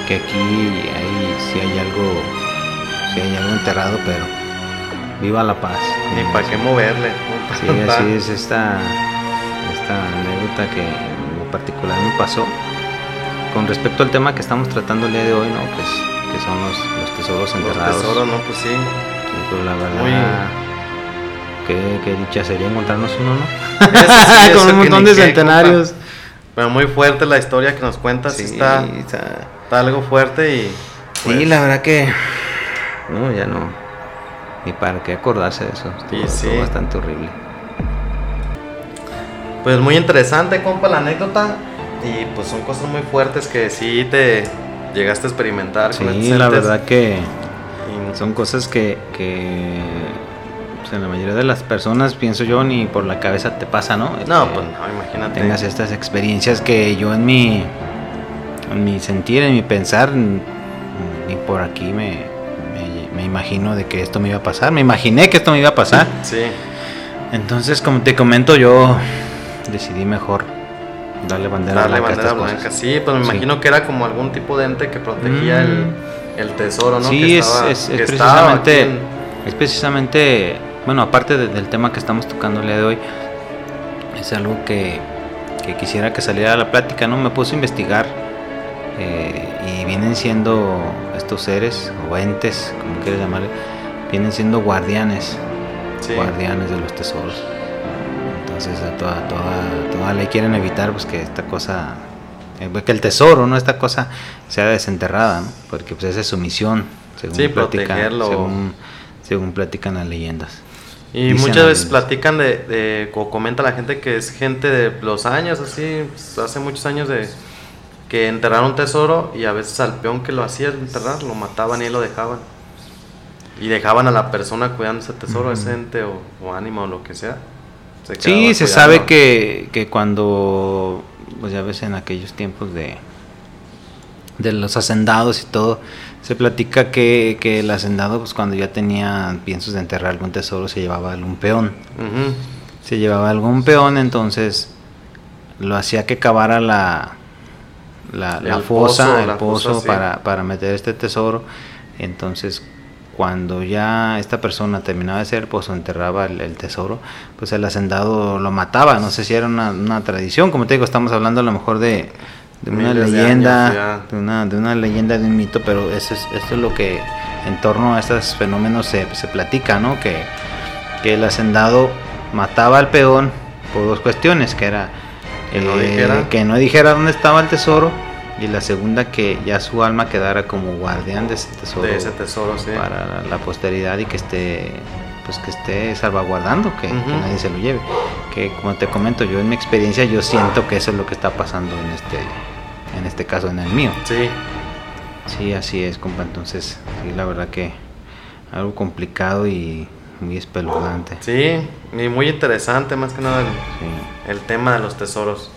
que aquí hay, si hay algo, si hay algo enterrado, pero viva la paz. Ni para qué moverle. ¿no? Sí, así es esta, esta anécdota que en lo particular me pasó. Con respecto al tema que estamos tratando el día de hoy, ¿no? Pues que son los, los tesoros Los enterrados. tesoros, no, pues sí. Sí, pero la verdad, Muy- qué, qué dicha sería encontrarnos uno, ¿no? Sí, Con un montón de centenarios. compa. Pero muy fuerte la historia que nos cuentas. Sí, está, está- está algo fuerte y. Sí, la verdad que. No, ya no. Ni para qué acordarse de eso. Estuvo, Sí, estuvo sí. bastante horrible. Pues muy interesante, compa, la anécdota. Y pues son cosas muy fuertes que sí te llegaste a experimentar con Sí, estos la entes. verdad que Y- son cosas que. que pues, en la mayoría de las personas, pienso yo, ni por la cabeza te pasa, ¿no? No, Este, pues no, imagínate. tengas estas experiencias que yo en mi en mi sentir, en mi pensar, ni por aquí me, me, imagino de que esto me iba a pasar. Me imaginé que esto me iba a pasar. Sí, Entonces, como te comento, yo decidí mejor darle bandera darle blanca a bandera estas blanca. cosas. Sí, pues me Sí. imagino que era como algún tipo de ente que protegía Mm. el, el tesoro, ¿no? Sí, Que es, estaba- es- es que estaba aquí precisamente, en- es precisamente, bueno, aparte de- del tema que estamos tocando el día de hoy, es algo que, que quisiera que saliera a la plática, ¿no? Me puse a investigar eh, y vienen siendo estos seres o entes, como quieras llamarle, vienen siendo guardianes, sí. guardianes de los tesoros. Entonces a toda, toda, toda. Ahí quieren evitar pues que esta cosa, eh, que el tesoro, ¿no? Esta cosa sea desenterrada, ¿no? Porque pues esa es su misión, según, Sí, platican, según, según platican las leyendas. Y Dicen muchas veces platican de, de, o comenta la gente que es gente de los años, así, pues, hace muchos años de que enterraron un tesoro y a veces al peón que lo hacía enterrar lo mataban y lo dejaban. Y dejaban a la persona cuidando ese tesoro, ese ente o, o ánimo o lo que sea. Se Sí, se cuidando. sabe que, que cuando, pues ya ves en aquellos tiempos de, de los hacendados y todo, se platica que, que el hacendado, pues cuando ya tenía piensos de enterrar algún tesoro, se llevaba algún peón. Se llevaba algún peón, entonces lo hacía que cavara la, la, la fosa, pozo, el la pozo fosa, sí. para, para meter este tesoro. Entonces, cuando ya esta persona terminaba de hacer el pozo, enterraba el, el tesoro, pues el hacendado lo mataba. No sé si era una, una tradición, como te digo, estamos hablando a lo mejor de, de una Miles de leyenda, años de, una, de una leyenda, de un mito, pero eso es, esto es lo que en torno a estos fenómenos se, se platica, ¿no? Que, que el hacendado mataba al peón por dos cuestiones, que era Que no eh, dijera. que no dijera dónde estaba el tesoro y la segunda que ya su alma quedara como guardián de ese tesoro, De ese tesoro, sí. para la, posteridad y que esté pues que esté salvaguardando que, nadie se lo lleve. Que como te comento yo en mi experiencia yo siento que eso es lo que está pasando en este en este caso en el mío. Sí, sí así es compa. Entonces sí la verdad que algo complicado y muy espeluznante sí, y muy interesante más que nada el, sí. el tema de los tesoros.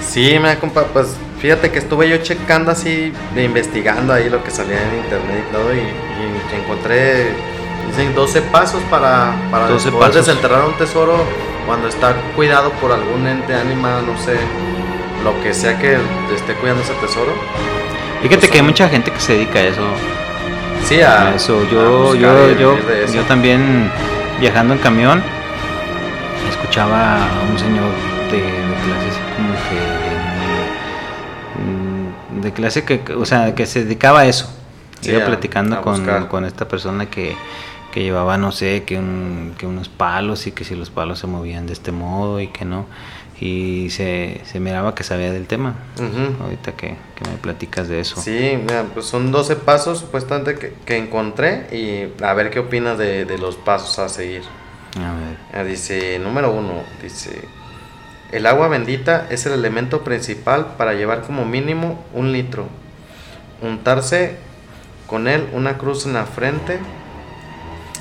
Sí, mira, compa, pues fíjate que estuve yo checando así, investigando ahí lo que salía en internet y todo, y, y encontré, dicen 12 pasos para, para 12 poder pasos. desenterrar un tesoro cuando está cuidado por algún ente, ánima, no sé, lo que sea que esté cuidando ese tesoro. fíjate Pues que hay mucha gente que se dedica a eso Sí, a, a eso. Yo, yo, yo, eso. yo también viajando en camión escuchaba a un señor de, de clase así como que mm, de clase que, o sea, que se dedicaba a eso. Sí, Iba a- platicando con, con esta persona que, que llevaba, no sé, que, un- que unos palos y que si los palos se movían de este modo y que no. Y se, se miraba que sabía del tema. Ujú. Ahorita que, que me platicas de eso. Sí, mira, pues son 12 pasos supuestamente que, que encontré y a ver qué opinas de, de los pasos a seguir. A ver. Ah, Dice, número uno, dice, el agua bendita es el elemento principal para llevar como mínimo un litro. Untarse con él una cruz en la frente,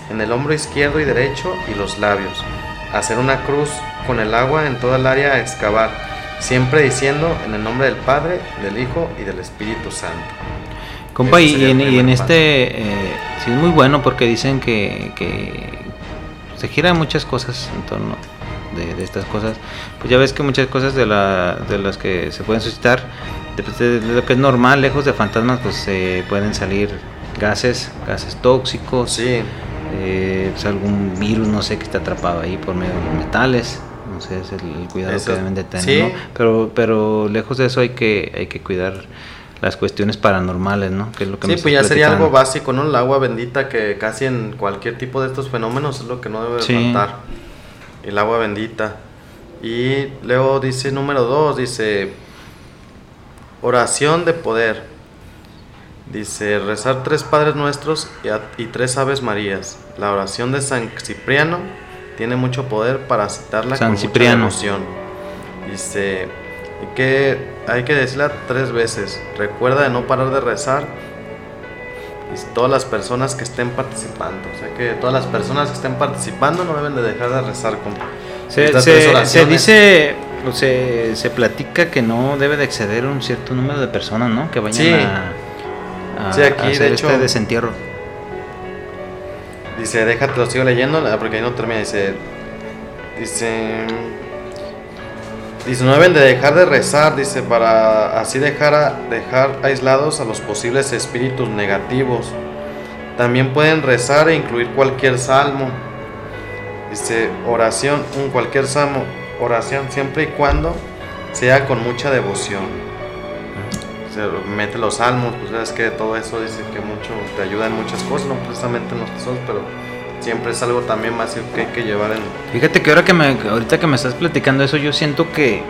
en el hombro izquierdo y derecho y los labios. Hacer una cruz con el agua en toda el área a excavar, siempre diciendo en el nombre del Padre, del Hijo y del Espíritu Santo. Compa, y, en, y en este, eh, sí es muy bueno porque dicen que, que se giran muchas cosas en torno de, de estas cosas. Pues ya ves que muchas cosas de, la, de las que se pueden suscitar, de, de lo que es normal, lejos de fantasmas, pues se pueden salir gases, gases tóxicos, Sí, eh, pues algún virus, no sé, que está atrapado ahí por medio de los metales. Es el, el cuidado Eso- que deben de tener. sí. ¿no? Pero, pero lejos de eso hay que, hay que cuidar las cuestiones paranormales, ¿no? Que es lo que sí pues ya sería algo platicando. básico, ¿no? El agua bendita que casi en cualquier tipo de estos fenómenos es lo que no debe de Sí. faltar. El agua bendita. Y luego dice número dos, dice oración de poder. Dice rezar tres Padres Nuestros y, a- y tres Aves Marías. La oración de San Cipriano tiene mucho poder para citarla San con Cipriano. mucha devoción. Dice y que hay que decirla tres veces. Recuerda de no parar de rezar. Y todas las personas que estén participando. O sea que todas las personas que estén participando no deben de dejar de rezar con Se, se- se dice, se, se platica que no debe de exceder un cierto número de personas, ¿no? Que vayan Sí. a, a- Sí, aquí, a de hacer hecho- este desentierro. Dice, déjate, lo sigo leyendo, ah, porque ahí no termina. Dice, dice, dice, no deben de dejar de rezar, dice, para así dejar, a- dejar aislados a los posibles espíritus negativos. También pueden rezar e incluir cualquier salmo. Dice, oración, un cualquier salmo, oración, siempre y cuando sea con mucha devoción. Se mete los salmos, pues sabes que todo eso dice que mucho te ayuda en muchas cosas, no precisamente en los tesoros, pero siempre es algo también más que hay que llevar en... Fíjate que ahora que me, ahorita que me estás platicando eso, yo siento que,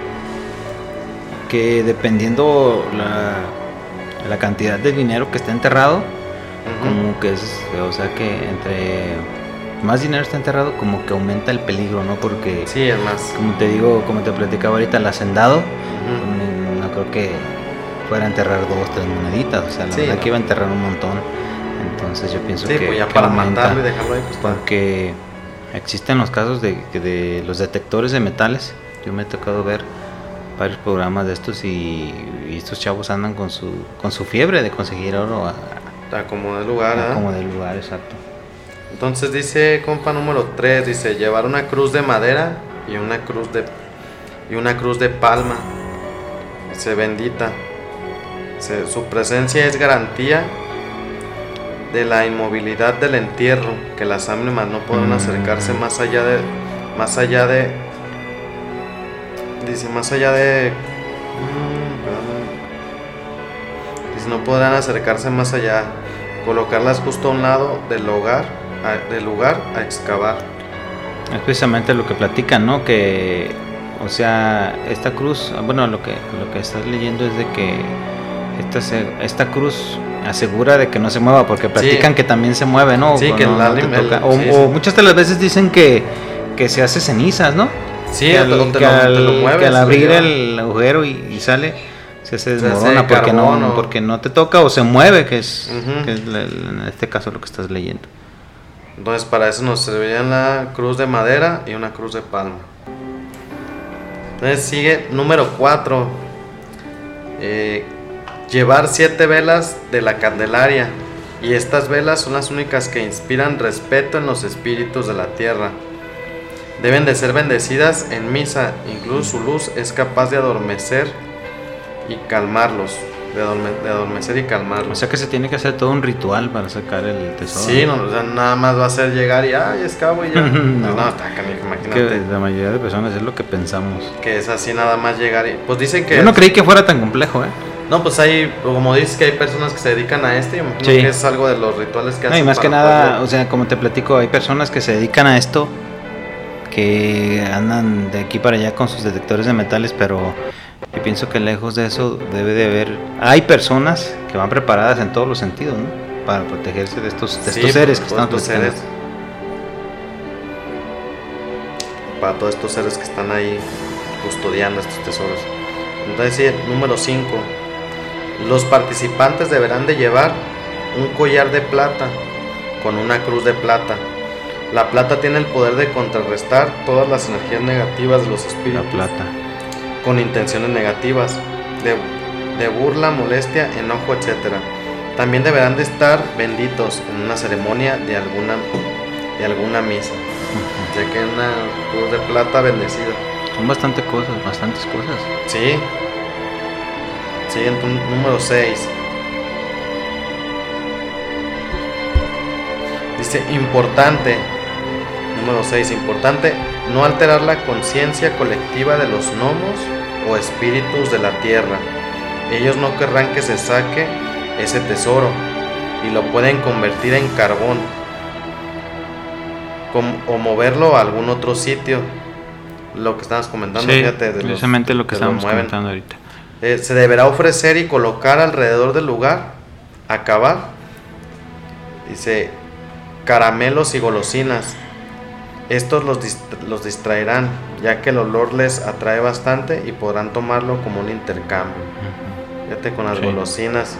que dependiendo la, la cantidad de dinero que está enterrado, Ujú. como que es, o sea que entre más dinero está enterrado, como que aumenta el peligro, ¿no? Porque, Sí, es más. como te digo, como te platicaba ahorita, el hacendado, Ujú. mm, no creo que fuera a enterrar dos, tres moneditas, o sea, la Sí, verdad no. que iba a enterrar un montón. Entonces yo pienso Sí, que, pues ya que para aumenta. matarlo y dejarlo ahí, pues. Porque existen los casos de, de los detectores de metales. Yo me he tocado ver varios programas de estos y, y estos chavos andan con su con su fiebre de conseguir oro a, Está como de lugar, a ¿ah? como del lugar exacto. Entonces dice, compa número 3, dice, llevar una cruz de madera y una cruz de y una cruz de palma. Dice, bendita. Su presencia es garantía de la inmovilidad del entierro, que las ánimas no podrán Mm. acercarse más allá de más allá de dice, más allá de mm. Dice, no podrán acercarse más allá, colocarlas justo a un lado del hogar, a- del lugar a excavar. Es precisamente lo que platican, ¿no? Que, o sea, esta cruz, bueno, lo que, lo que estás leyendo es de que esta, esta cruz asegura de que no se mueva, porque platican que también se mueve, ¿no? Sí, O que no- no el- o, sí, o sí. muchas de las veces dicen que, que se hace cenizas, ¿no? Sí, que al, te, que al- lo que mueves. al lo abrir el agujero y, y sale, se, hace desmorona porque carbón no, o- porque no te toca o se mueve, que es, que es la- en este caso lo que estás leyendo. Entonces para eso nos servirían la cruz de madera y una cruz de palma. Entonces sigue número 4. Llevar siete velas de la Candelaria. Y estas velas son las únicas que inspiran respeto en los espíritus de la tierra. Deben de ser bendecidas en misa. Incluso su luz es capaz de adormecer y calmarlos. De, adorme- de adormecer y O calmarlos. sea que se tiene que hacer todo un ritual para sacar el tesoro. Sí, no, o sea, nada más va a ser llegar y ay, escabo y ya. No. Pues no, está canijo, que imagínate. la mayoría de personas es lo que pensamos. Que es así nada más llegar y. Pues dicen que. Yo no creí que fuera tan complejo, ¿eh? No, pues hay, como dices que hay personas que se dedican a esto y Sí. que es algo de los rituales que No, hacen. y más que nada, poder- o sea, como te platico, hay personas que se dedican a esto, que andan de aquí para allá con sus detectores de metales, pero yo pienso que lejos de eso debe de haber... Hay personas que van preparadas en todos los sentidos, ¿no? Para protegerse de estos, de Sí, estos seres que están seres. Para todos estos seres que están ahí custodiando estos tesoros. Entonces, sí, número 5. Los participantes deberán de llevar un collar de plata con una cruz de plata. La plata tiene el poder de contrarrestar todas las energías negativas de los La espíritus plata. con intenciones negativas, de, de burla, molestia, enojo, etc. También deberán de estar benditos en una ceremonia de alguna, de alguna misa, ya que una cruz de plata bendecida. Son bastante cosas, bastantes cosas. Sí. Siguiente número 6. Dice, importante, número 6, importante, no alterar la conciencia colectiva de los gnomos o espíritus de la tierra. Ellos no querrán que se saque ese tesoro y lo pueden convertir en carbón o moverlo a algún otro sitio. Lo que estabas comentando, Sí, fíjate, de los precisamente lo que estábamos mueven. comentando ahorita. Eh, se deberá ofrecer y colocar alrededor del lugar, acabar, dice, caramelos y golosinas. Estos los, dist- los distraerán, ya que el olor les atrae bastante y podrán tomarlo como un intercambio. Fíjate con las Sí. golosinas.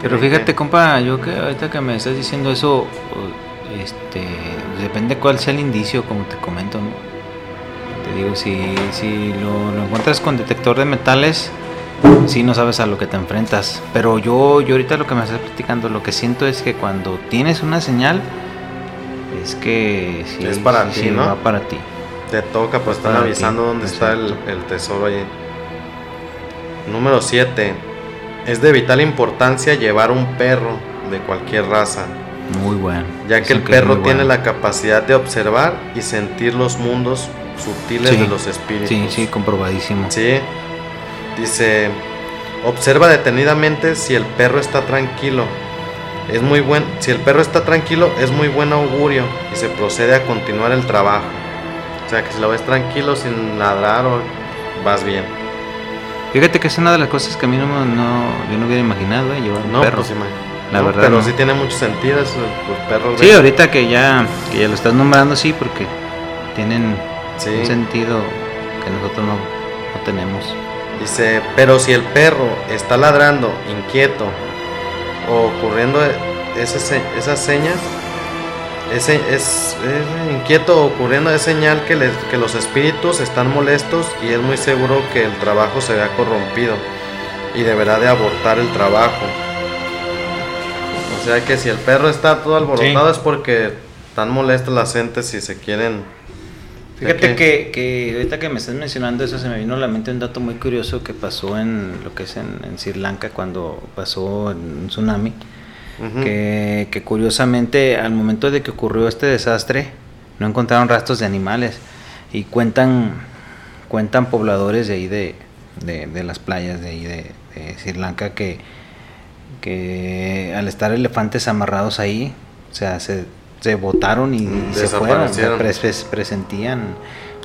Pero fíjate, compa, yo que ahorita que me estás diciendo eso, este, depende cuál sea el indicio, como te comento, ¿no? Digo, si, si lo, lo encuentras con detector de metales, sí no sabes a lo que te enfrentas. Pero yo, yo ahorita lo que me estás platicando, lo que siento es que cuando tienes una señal, es que sí, Es para sí ti, ¿no? va para ti. Te toca, pues están avisando ti, dónde está el, el tesoro allí. Número 7. Es de vital importancia llevar un perro de cualquier raza, Muy bueno. ya que el perro tiene bueno. la capacidad de observar y sentir los mundos sutiles Sí, de los espíritus. Sí, sí, comprobadísimo. Sí. Dice, Observa detenidamente si el perro está tranquilo. Es muy buen, si el perro está tranquilo, es muy buen augurio y se procede a continuar el trabajo. O sea que si lo ves tranquilo, sin ladrar, o vas bien. Fíjate que es una de las cosas que a mí no, no yo no hubiera imaginado, ¿eh? llevar un No, perro. pues. La No, verdad, Pero sí tiene mucho sentido eso, los perros. Sí, de- ahorita que ya, que ya lo estás nombrando, sí, porque tienen Sí. un sentido que nosotros no, no tenemos. Dice, pero si el perro está ladrando, inquieto o ocurriendo esas, se- esas señas, ese, es, es inquieto o ocurriendo es señal que, les- que los espíritus están molestos y es muy seguro que el trabajo se vea corrompido y deberá de abortar el trabajo. O sea que si el perro está todo alborotado es porque están molestos las gentes y se quieren... Fíjate ¿De que, que ahorita que me estás mencionando eso, se me vino a la mente un dato muy curioso que pasó en lo que es en, en Sri Lanka cuando pasó un tsunami. Que, que curiosamente al momento de que ocurrió este desastre no encontraron rastros de animales y cuentan cuentan pobladores de ahí de, de, de las playas de ahí de, de Sri Lanka que, que al estar elefantes amarrados ahí o sea se, se botaron y, se fueron pres- pres- presentían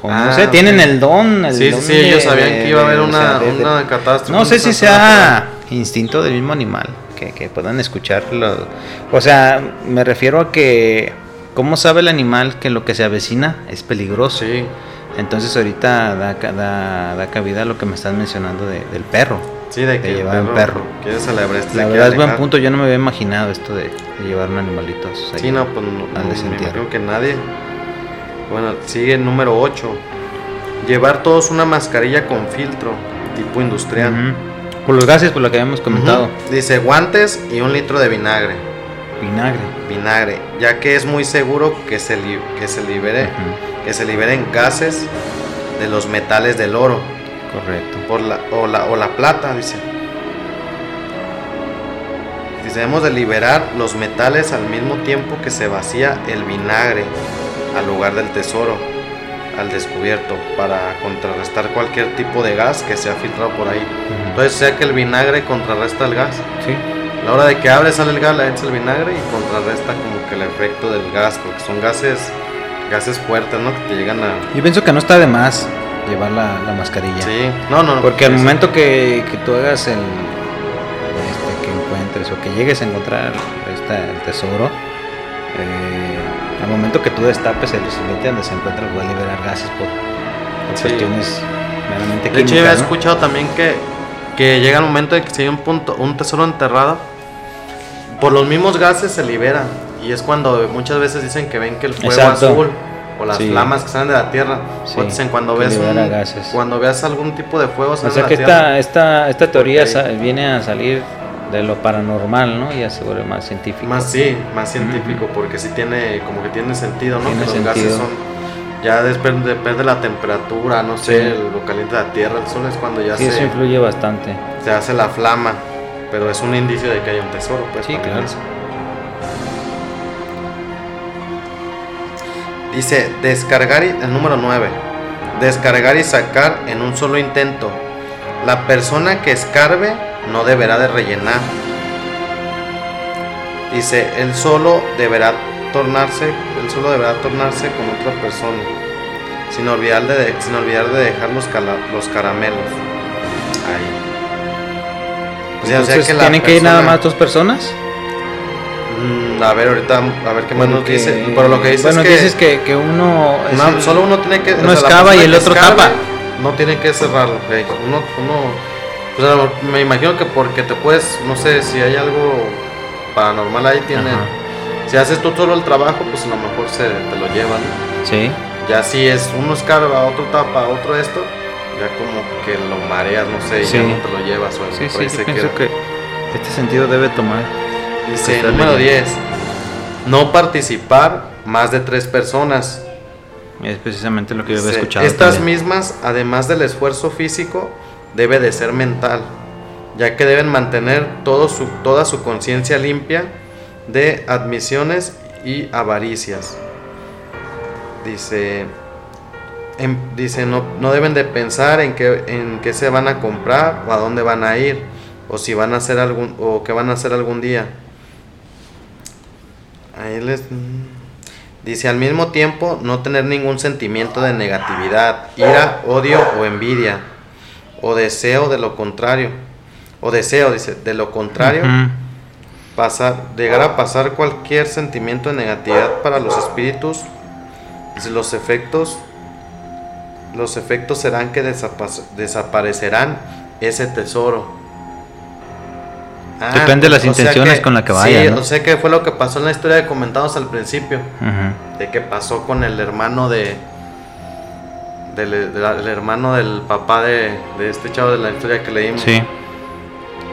o Ah, no sé, tienen el don. el Sí, sí, don sí, ellos sabían que iba a haber o una, sea, de- de- una catástrofe. no sé si sea instinto del mismo animal, que, que puedan escucharlo. O sea, me refiero a que, ¿cómo sabe el animal que lo que se avecina es peligroso? Sí, Entonces ahorita da, da, da cabida a lo que me estás mencionando de- del perro. Sí, de que De llevar un perro, perro. quiere celebrar este La verdad es buen punto, yo no me había imaginado esto de, de llevar un animalito. Sí, no, pues no, no, imagino que nadie. Bueno, sigue el número 8. Llevar todos una mascarilla con filtro, tipo industrial. Ujú. Por los gases, por lo que habíamos comentado. Ujú. Dice guantes y un litro de vinagre. Vinagre. Vinagre, ya que es muy seguro que se, li- que se libere, Ujú. que se liberen gases de los metales del oro Correcto. por la, o, la, o la plata, dice. Dice, debemos de liberar los metales al mismo tiempo que se vacía el vinagre al lugar del tesoro, al descubierto, para contrarrestar cualquier tipo de gas que se ha filtrado por ahí. Ujú. Entonces, sea que el vinagre contrarresta el gas. sí. A la hora de que abre sale el gas, le echas el vinagre y contrarresta como que el efecto del gas, porque son gases gases fuertes, ¿no? Que te llegan a... Yo pienso que no está de más llevar la, la mascarilla. Sí, no, no, no. Porque al momento que, que tú hagas el este, que encuentres o que llegues a encontrar esta- el tesoro, eh, al momento que tú destapes el recipiente donde se encuentra, va a liberar gases por, por Sí. cuestiones meramente De hecho, yo había ¿no? escuchado también que, que llega el momento de que si hay un punto, un tesoro enterrado, por los mismos gases se libera. Y es cuando muchas veces dicen que ven que el fuego Exacto. azul o las Sí. flamas que salen de la tierra. Sí, o dicen cuando libera un- cuando veas algún tipo de fuego O sea que tierra. esta, esta, esta teoría Ok. sa- viene a salir de lo paranormal, ¿no? Y ya se vuelve más científico. Más sí, más científico, porque sí tiene, como que tiene sentido, ¿no? Tiene que los sentido. gases son, ya después depende de la temperatura, no sé, Sí. lo caliente de la tierra, el sol es cuando ya Sí, eso se, influye bastante. se hace la flama, pero es un indicio de que hay un tesoro, pues. Sí, claro. eso. Dice, descargar, y, el número 9, descargar y sacar en un solo intento. La persona que escarbe no deberá de rellenar. Dice, él solo deberá tornarse, él solo deberá tornarse con otra persona, sin olvidar de, sin olvidar de dejar los, cala- los caramelos. Ahí. Sea Entonces, que ¿tienen que ir nada más dos personas? A ver, ahorita, a ver qué más nos dice. Pero lo que dice bueno, es que, dices que, que uno... es no, el- solo uno tiene que. uno o sea, excava y el otro tapa. No tiene que cerrarlo. ok. Uno, uno, pues a lo- me imagino que porque te puedes, no sé si hay algo paranormal ahí, tiene. Ajá. Si haces tú solo el trabajo, pues a lo mejor se te lo llevan. Sí. Ya si es uno escarba, otro tapa, otro esto, ya como que lo mareas, no sé, y Sí. ya no te lo llevas o Sí, sí, yo pienso que este sentido debe tomar. Dice número leyendo. 10. No participar más de tres personas. Es precisamente lo que yo había escuchado. Estas también. mismas, además del esfuerzo físico, debe de ser mental, ya que deben mantener todo su, toda su conciencia limpia de admisiones y avaricias. Dice, en- dice no, no deben de pensar en qué, en qué se van a comprar o a dónde van a ir, o si van a hacer algún o que van a hacer algún día. Ahí les dice al mismo tiempo no tener ningún sentimiento de negatividad, ira, odio o envidia o deseo de lo contrario. O deseo, dice, de lo contrario, pasar, llegar a pasar cualquier sentimiento de negatividad para los espíritus, los efectos, los efectos serán que desaparecerán ese tesoro. Ah, Depende de las intenciones con la que vaya. Sí, ¿no? sé qué fue lo que pasó en la historia de comentados al principio. De qué pasó con el hermano de, del, hermano del papá de, este chavo de la historia que leímos. Sí.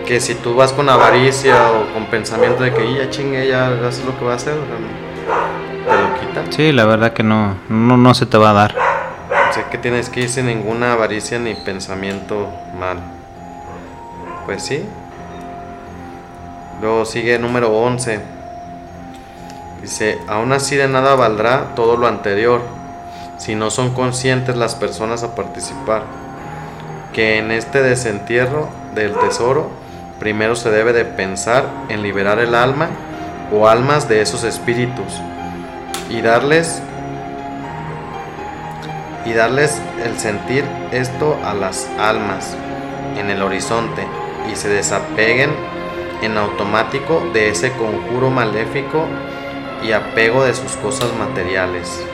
Que si tú vas con avaricia o con pensamiento de que ya chingue, ya haces lo que va a hacer, te lo quita. Sí, la verdad que no, no, no se te va a dar. sé que tienes que ir sin ninguna avaricia ni pensamiento mal. Pues sí. Luego sigue número 11. Dice, aún así de nada valdrá todo lo anterior si no son conscientes las personas a participar, que en este desentierro del tesoro primero se debe de pensar en liberar el alma o almas de esos espíritus y darles y darles el sentir esto a las almas en el horizonte y se desapeguen en automático de ese conjuro maléfico y apego de sus cosas materiales.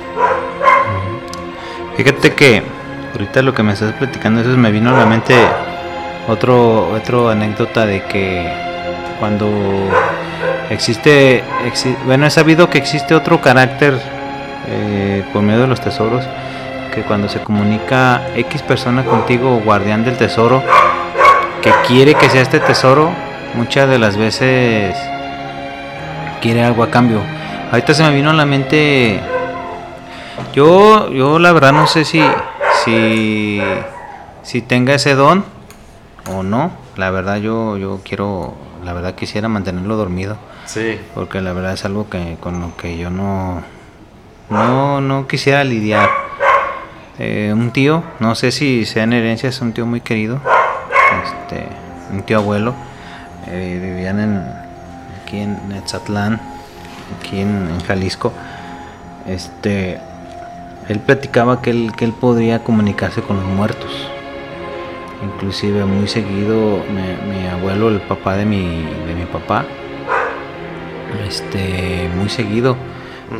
Fíjate que ahorita lo que me estás platicando, eso me vino a la mente otro, otro anécdota de que cuando existe, bueno, he sabido que existe otro carácter eh, por medio de los tesoros, que cuando se comunica X persona contigo, guardián del tesoro, que quiere que sea este tesoro, muchas de las veces quiere algo a cambio. Ahorita se me vino a la mente yo, yo la verdad no sé si, si, si tenga ese don o no. La verdad yo, yo quiero, la verdad quisiera mantenerlo dormido. Sí. Porque la verdad es algo que con lo que yo no, no, no quisiera lidiar. Eh, un tío, no sé si sea en herencia, es un tío muy querido, este, un tío abuelo, eh, vivían en, aquí en Netzatlán, aquí en, en Jalisco. Este, él platicaba que él, que él podría comunicarse con los muertos. Inclusive muy seguido mi, abuelo, el papá de mi, de mi papá, este, muy seguido,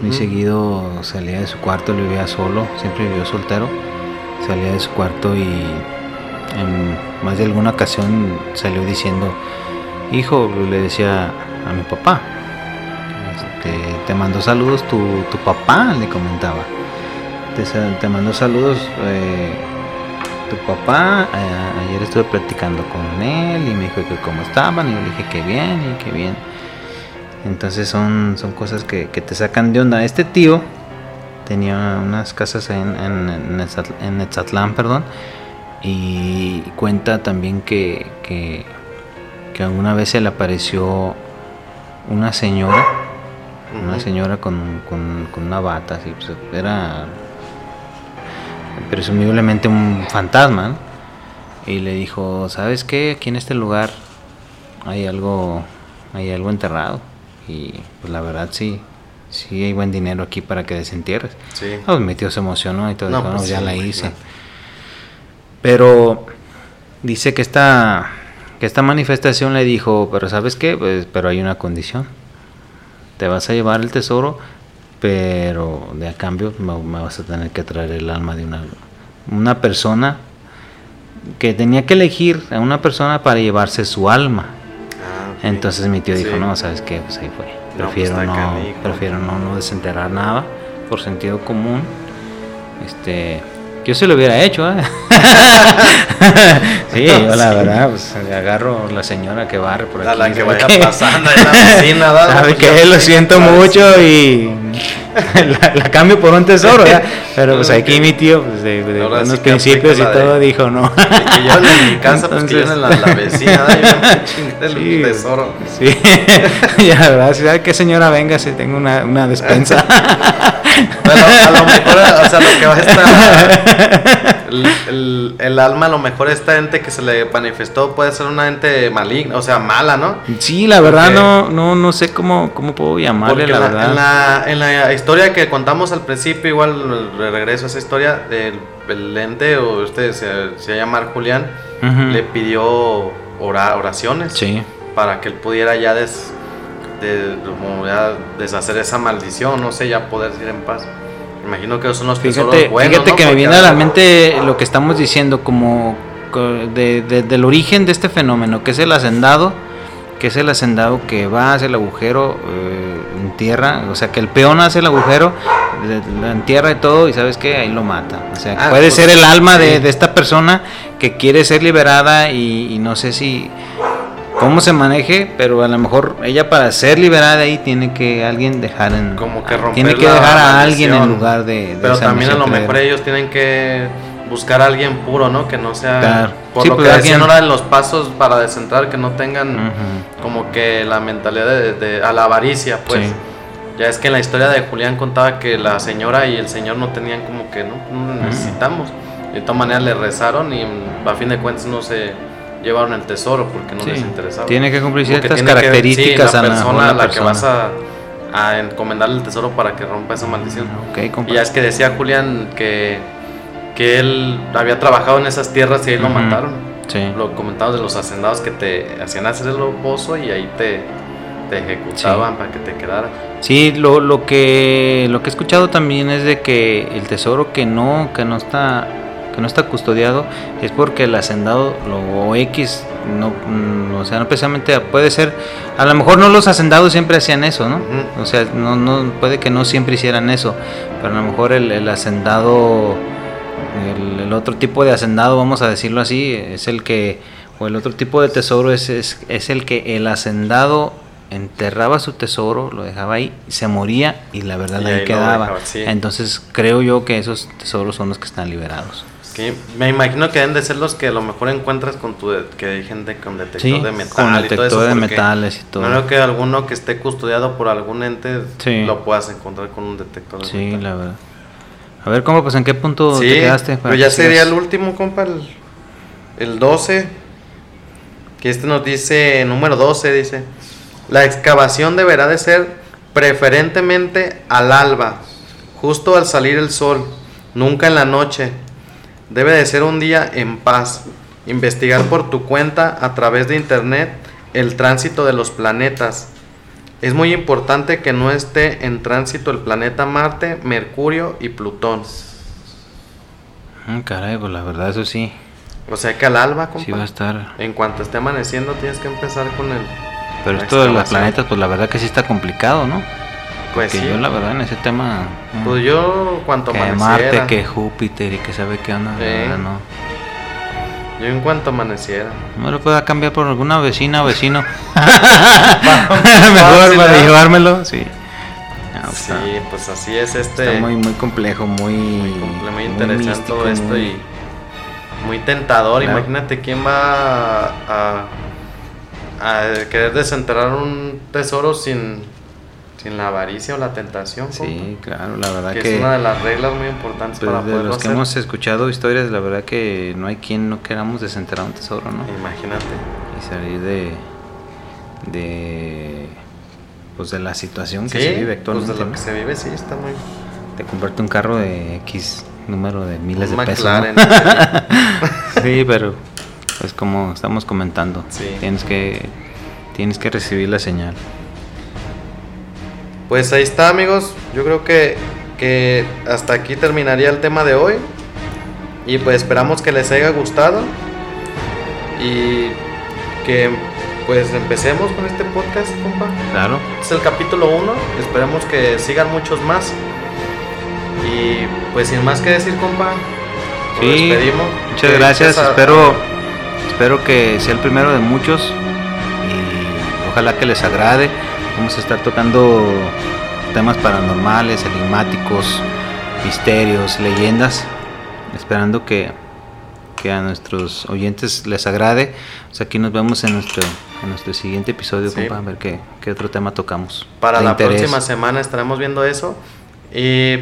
muy seguido salía de su cuarto, vivía solo, siempre vivió soltero, salía de su cuarto y en más de alguna ocasión salió diciendo, hijo, le decía a mi papá, este, te mandó saludos tu, tu papá, le comentaba te, te mando saludos eh, tu papá. Eh, ayer estuve platicando con él y me dijo que cómo estaban. Y yo le dije que bien y que bien. Entonces son, son cosas que, te sacan de onda. Este tío tenía unas casas en, en, en Netzatlán, perdón. Y cuenta también que, que, que alguna vez se le apareció una señora una señora con, con, con, una bata, así, pues era presumiblemente un fantasma, y le dijo, ¿sabes qué? Aquí en este lugar hay algo, hay algo enterrado. Y pues la verdad sí, sí hay buen dinero aquí para que desentierres. Sí. Pues mi tío se emocionó y todo, no, pues ya la hice. Pero dice que esta, que esta manifestación le dijo, pero ¿sabes qué? Pues, pero hay una condición. Te vas a llevar el tesoro, pero de a cambio me, vas a tener que traer el alma de una, una persona que tenía que elegir a una persona para llevarse su alma. Ah, Entonces mi tío dijo, no, ¿sabes qué? Pues ahí fue. Pues prefiero no, prefiero no, no desenterrar nada por sentido común. Este, yo se lo hubiera hecho, ¿eh? sí, yo la verdad, pues agarro la señora que barre por aquí. La, que vaya pasando en la vecina, ¿Sabe que lo siento mucho y la, cambio por un tesoro, ¿ya? Pero pues aquí mi tío, pues de, de unos principios y todo, dijo no. que yo en mi casa, pues que yo en la, la vecina, del sí, tesoro. Sí, ya, ¿verdad? Si sabe que señora venga, si tengo una, una despensa. Pero a lo mejor, o sea, lo que va a estar. El, el- el alma, a lo mejor, esta ente que se le manifestó puede ser una ente maligna, o sea, mala, ¿no? Sí, la verdad Porque- no, no, no sé cómo, cómo puedo llamarle, la verdad. en, la, en la historia que contamos al principio, igual regreso a esa historia, del el ente, o usted se, se llama Julián, le pidió ora- oraciones Sí, para que él pudiera ya, des, de- como ya deshacer esa maldición, no sé, ya poder ir en paz. Imagino que son los tesoros fíjate, buenos, fíjate ¿no? que me viene a la mente lo que estamos diciendo como co- de- de- del origen de este fenómeno, que es el hacendado, que es el hacendado que va hacia el agujero eh, en tierra, o sea que el peón hace el agujero, lo entierra y todo y sabes que ahí lo mata. O sea, Ah, puede pues, ser el alma de, esta persona que quiere ser liberada y, y no sé si cómo se maneje, pero a lo mejor ella para ser liberada de ahí tiene que alguien dejar en Como que romper tiene que dejar a alguien en lugar de, de Pero esa también a lo mejor ellos tienen que buscar a alguien puro, ¿no? Que no sea... Claro. Por Sí, lo pues, que alguien- decían ahora en los pasos para descentrar, que no tengan Ujú. como que la mentalidad de, de- a la avaricia, pues. Sí. Ya es que en la historia de Julián contaba que la señora y el señor no tenían como que, no, no necesitamos. De todas maneras le rezaron y a fin de cuentas no se llevaron el tesoro porque no Sí. les interesaba. Tiene que cumplir ciertas tiene que- características sí, a la persona a la que vas a, a encomendarle el tesoro para que rompa esa maldición. Ok, compa. Y ya es que decía Julián que, que él había trabajado en esas tierras y ahí lo Ujú. mataron. Sí. Lo comentamos de los hacendados que te hacían hacer el pozo y ahí te, te ejecutaban para que te quedara. Sí, lo, lo que lo que he escuchado también es de que el tesoro que no que no está que no está custodiado es porque el hacendado lo o X no mm, o sea no precisamente puede ser a lo mejor no los hacendados siempre hacían eso no o sea no no puede que no siempre hicieran eso pero a lo mejor el, el hacendado el, el otro tipo de hacendado vamos a decirlo así es el que o el otro tipo de tesoro es, es, es el que el hacendado enterraba su tesoro, lo dejaba ahí, se moría y la verdad Y ahí, quedaba. dejaba, sí. Entonces creo yo que esos tesoros son los que están liberados. Que me imagino que deben de ser los que a lo mejor encuentras con tu de- que hay gente con detector Sí, de metal con y todo detector eso, de metales y todo. No creo que alguno que esté custodiado por algún ente Sí. lo puedas encontrar con un detector de Sí, metal. la verdad. A ver, ¿cómo? Pues en qué punto te quedaste. pero ya sería el último, compa, el, el 12. Que este nos dice, número 12, dice, la excavación deberá de ser preferentemente al alba, justo al salir el sol, nunca en la noche. Debe de ser un día en paz. Investigar por tu cuenta a través de internet el tránsito de los planetas. Es muy importante que no esté en tránsito el planeta Marte, Mercurio y Plutón. Mm, caray, pues la verdad, eso sí. O sea que al alba, compa. Sí va a estar. En cuanto esté amaneciendo, tienes que empezar con el. Pero esto de los planetas, pues la verdad que sí está complicado, ¿no? Pues que sí. yo la verdad en ese tema. mm, Pues yo, cuanto que amaneciera. Marte, que Júpiter y que sabe qué onda, la Sí. verdad, no. Yo en cuanto amaneciera. No lo pueda cambiar por alguna vecina o vecino. Mejor para llevármelo, sí. No, pues Sí, está- pues así es este. Está muy, muy complejo, muy, muy, comple- muy interesante místico, todo esto muy- y muy tentador. Claro. Imagínate quién va a, a querer desenterrar un tesoro sin, sin la avaricia o la tentación. Sí, claro, la verdad que, que, es una de las reglas muy importantes pues, para de los que hemos escuchado historias, la verdad que no hay quien no queramos desenterrar un tesoro, ¿no? Imagínate. Y salir de, de, pues de la situación que Sí, se vive pues actualmente. de lo que se vive, sí, está muy. De comprarte un carro de X número de miles de un pesos. ¿no? McLaren. Sí, pero pues como estamos comentando, Sí. tienes que tienes que recibir la señal. Pues ahí está, amigos. Yo creo que, que hasta aquí terminaría el tema de hoy. Y pues esperamos que les haya gustado. Y que pues empecemos con este podcast, compa. Claro. Este es el capítulo 1. Esperemos que sigan muchos más. Y pues sin más que decir, compa. Nos Sí, despedimos. Muchas Que gracias. Espero espero que sea el primero de muchos y ojalá que les agrade. Vamos a estar tocando temas paranormales, enigmáticos, misterios, leyendas, esperando que que a nuestros oyentes les agrade. Pues aquí nos vemos en nuestro en nuestro siguiente episodio, Sí. compa, a ver qué, qué otro tema tocamos. Para la interés. próxima semana estaremos viendo eso. Y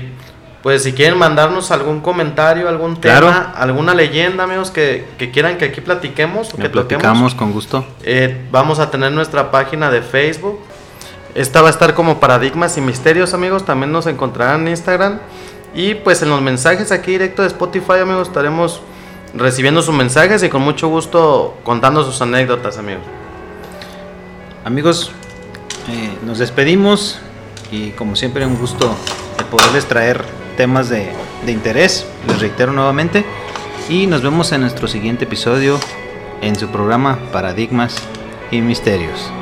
pues si quieren mandarnos algún comentario, algún tema, Claro. alguna leyenda, amigos, que, que quieran que aquí platiquemos o que Que toquemos, con gusto. eh, vamos a tener nuestra página de Facebook. Esta va a estar como Paradigmas y Misterios, amigos. También nos encontrarán en Instagram. Y pues en los mensajes aquí directo de Spotify, amigos, estaremos recibiendo sus mensajes y con mucho gusto contando sus anécdotas, amigos. Amigos, eh, nos despedimos y como siempre un gusto el poderles traer temas de, de interés, les reitero nuevamente, y nos vemos en nuestro siguiente episodio en su programa Paradigmas y Misterios.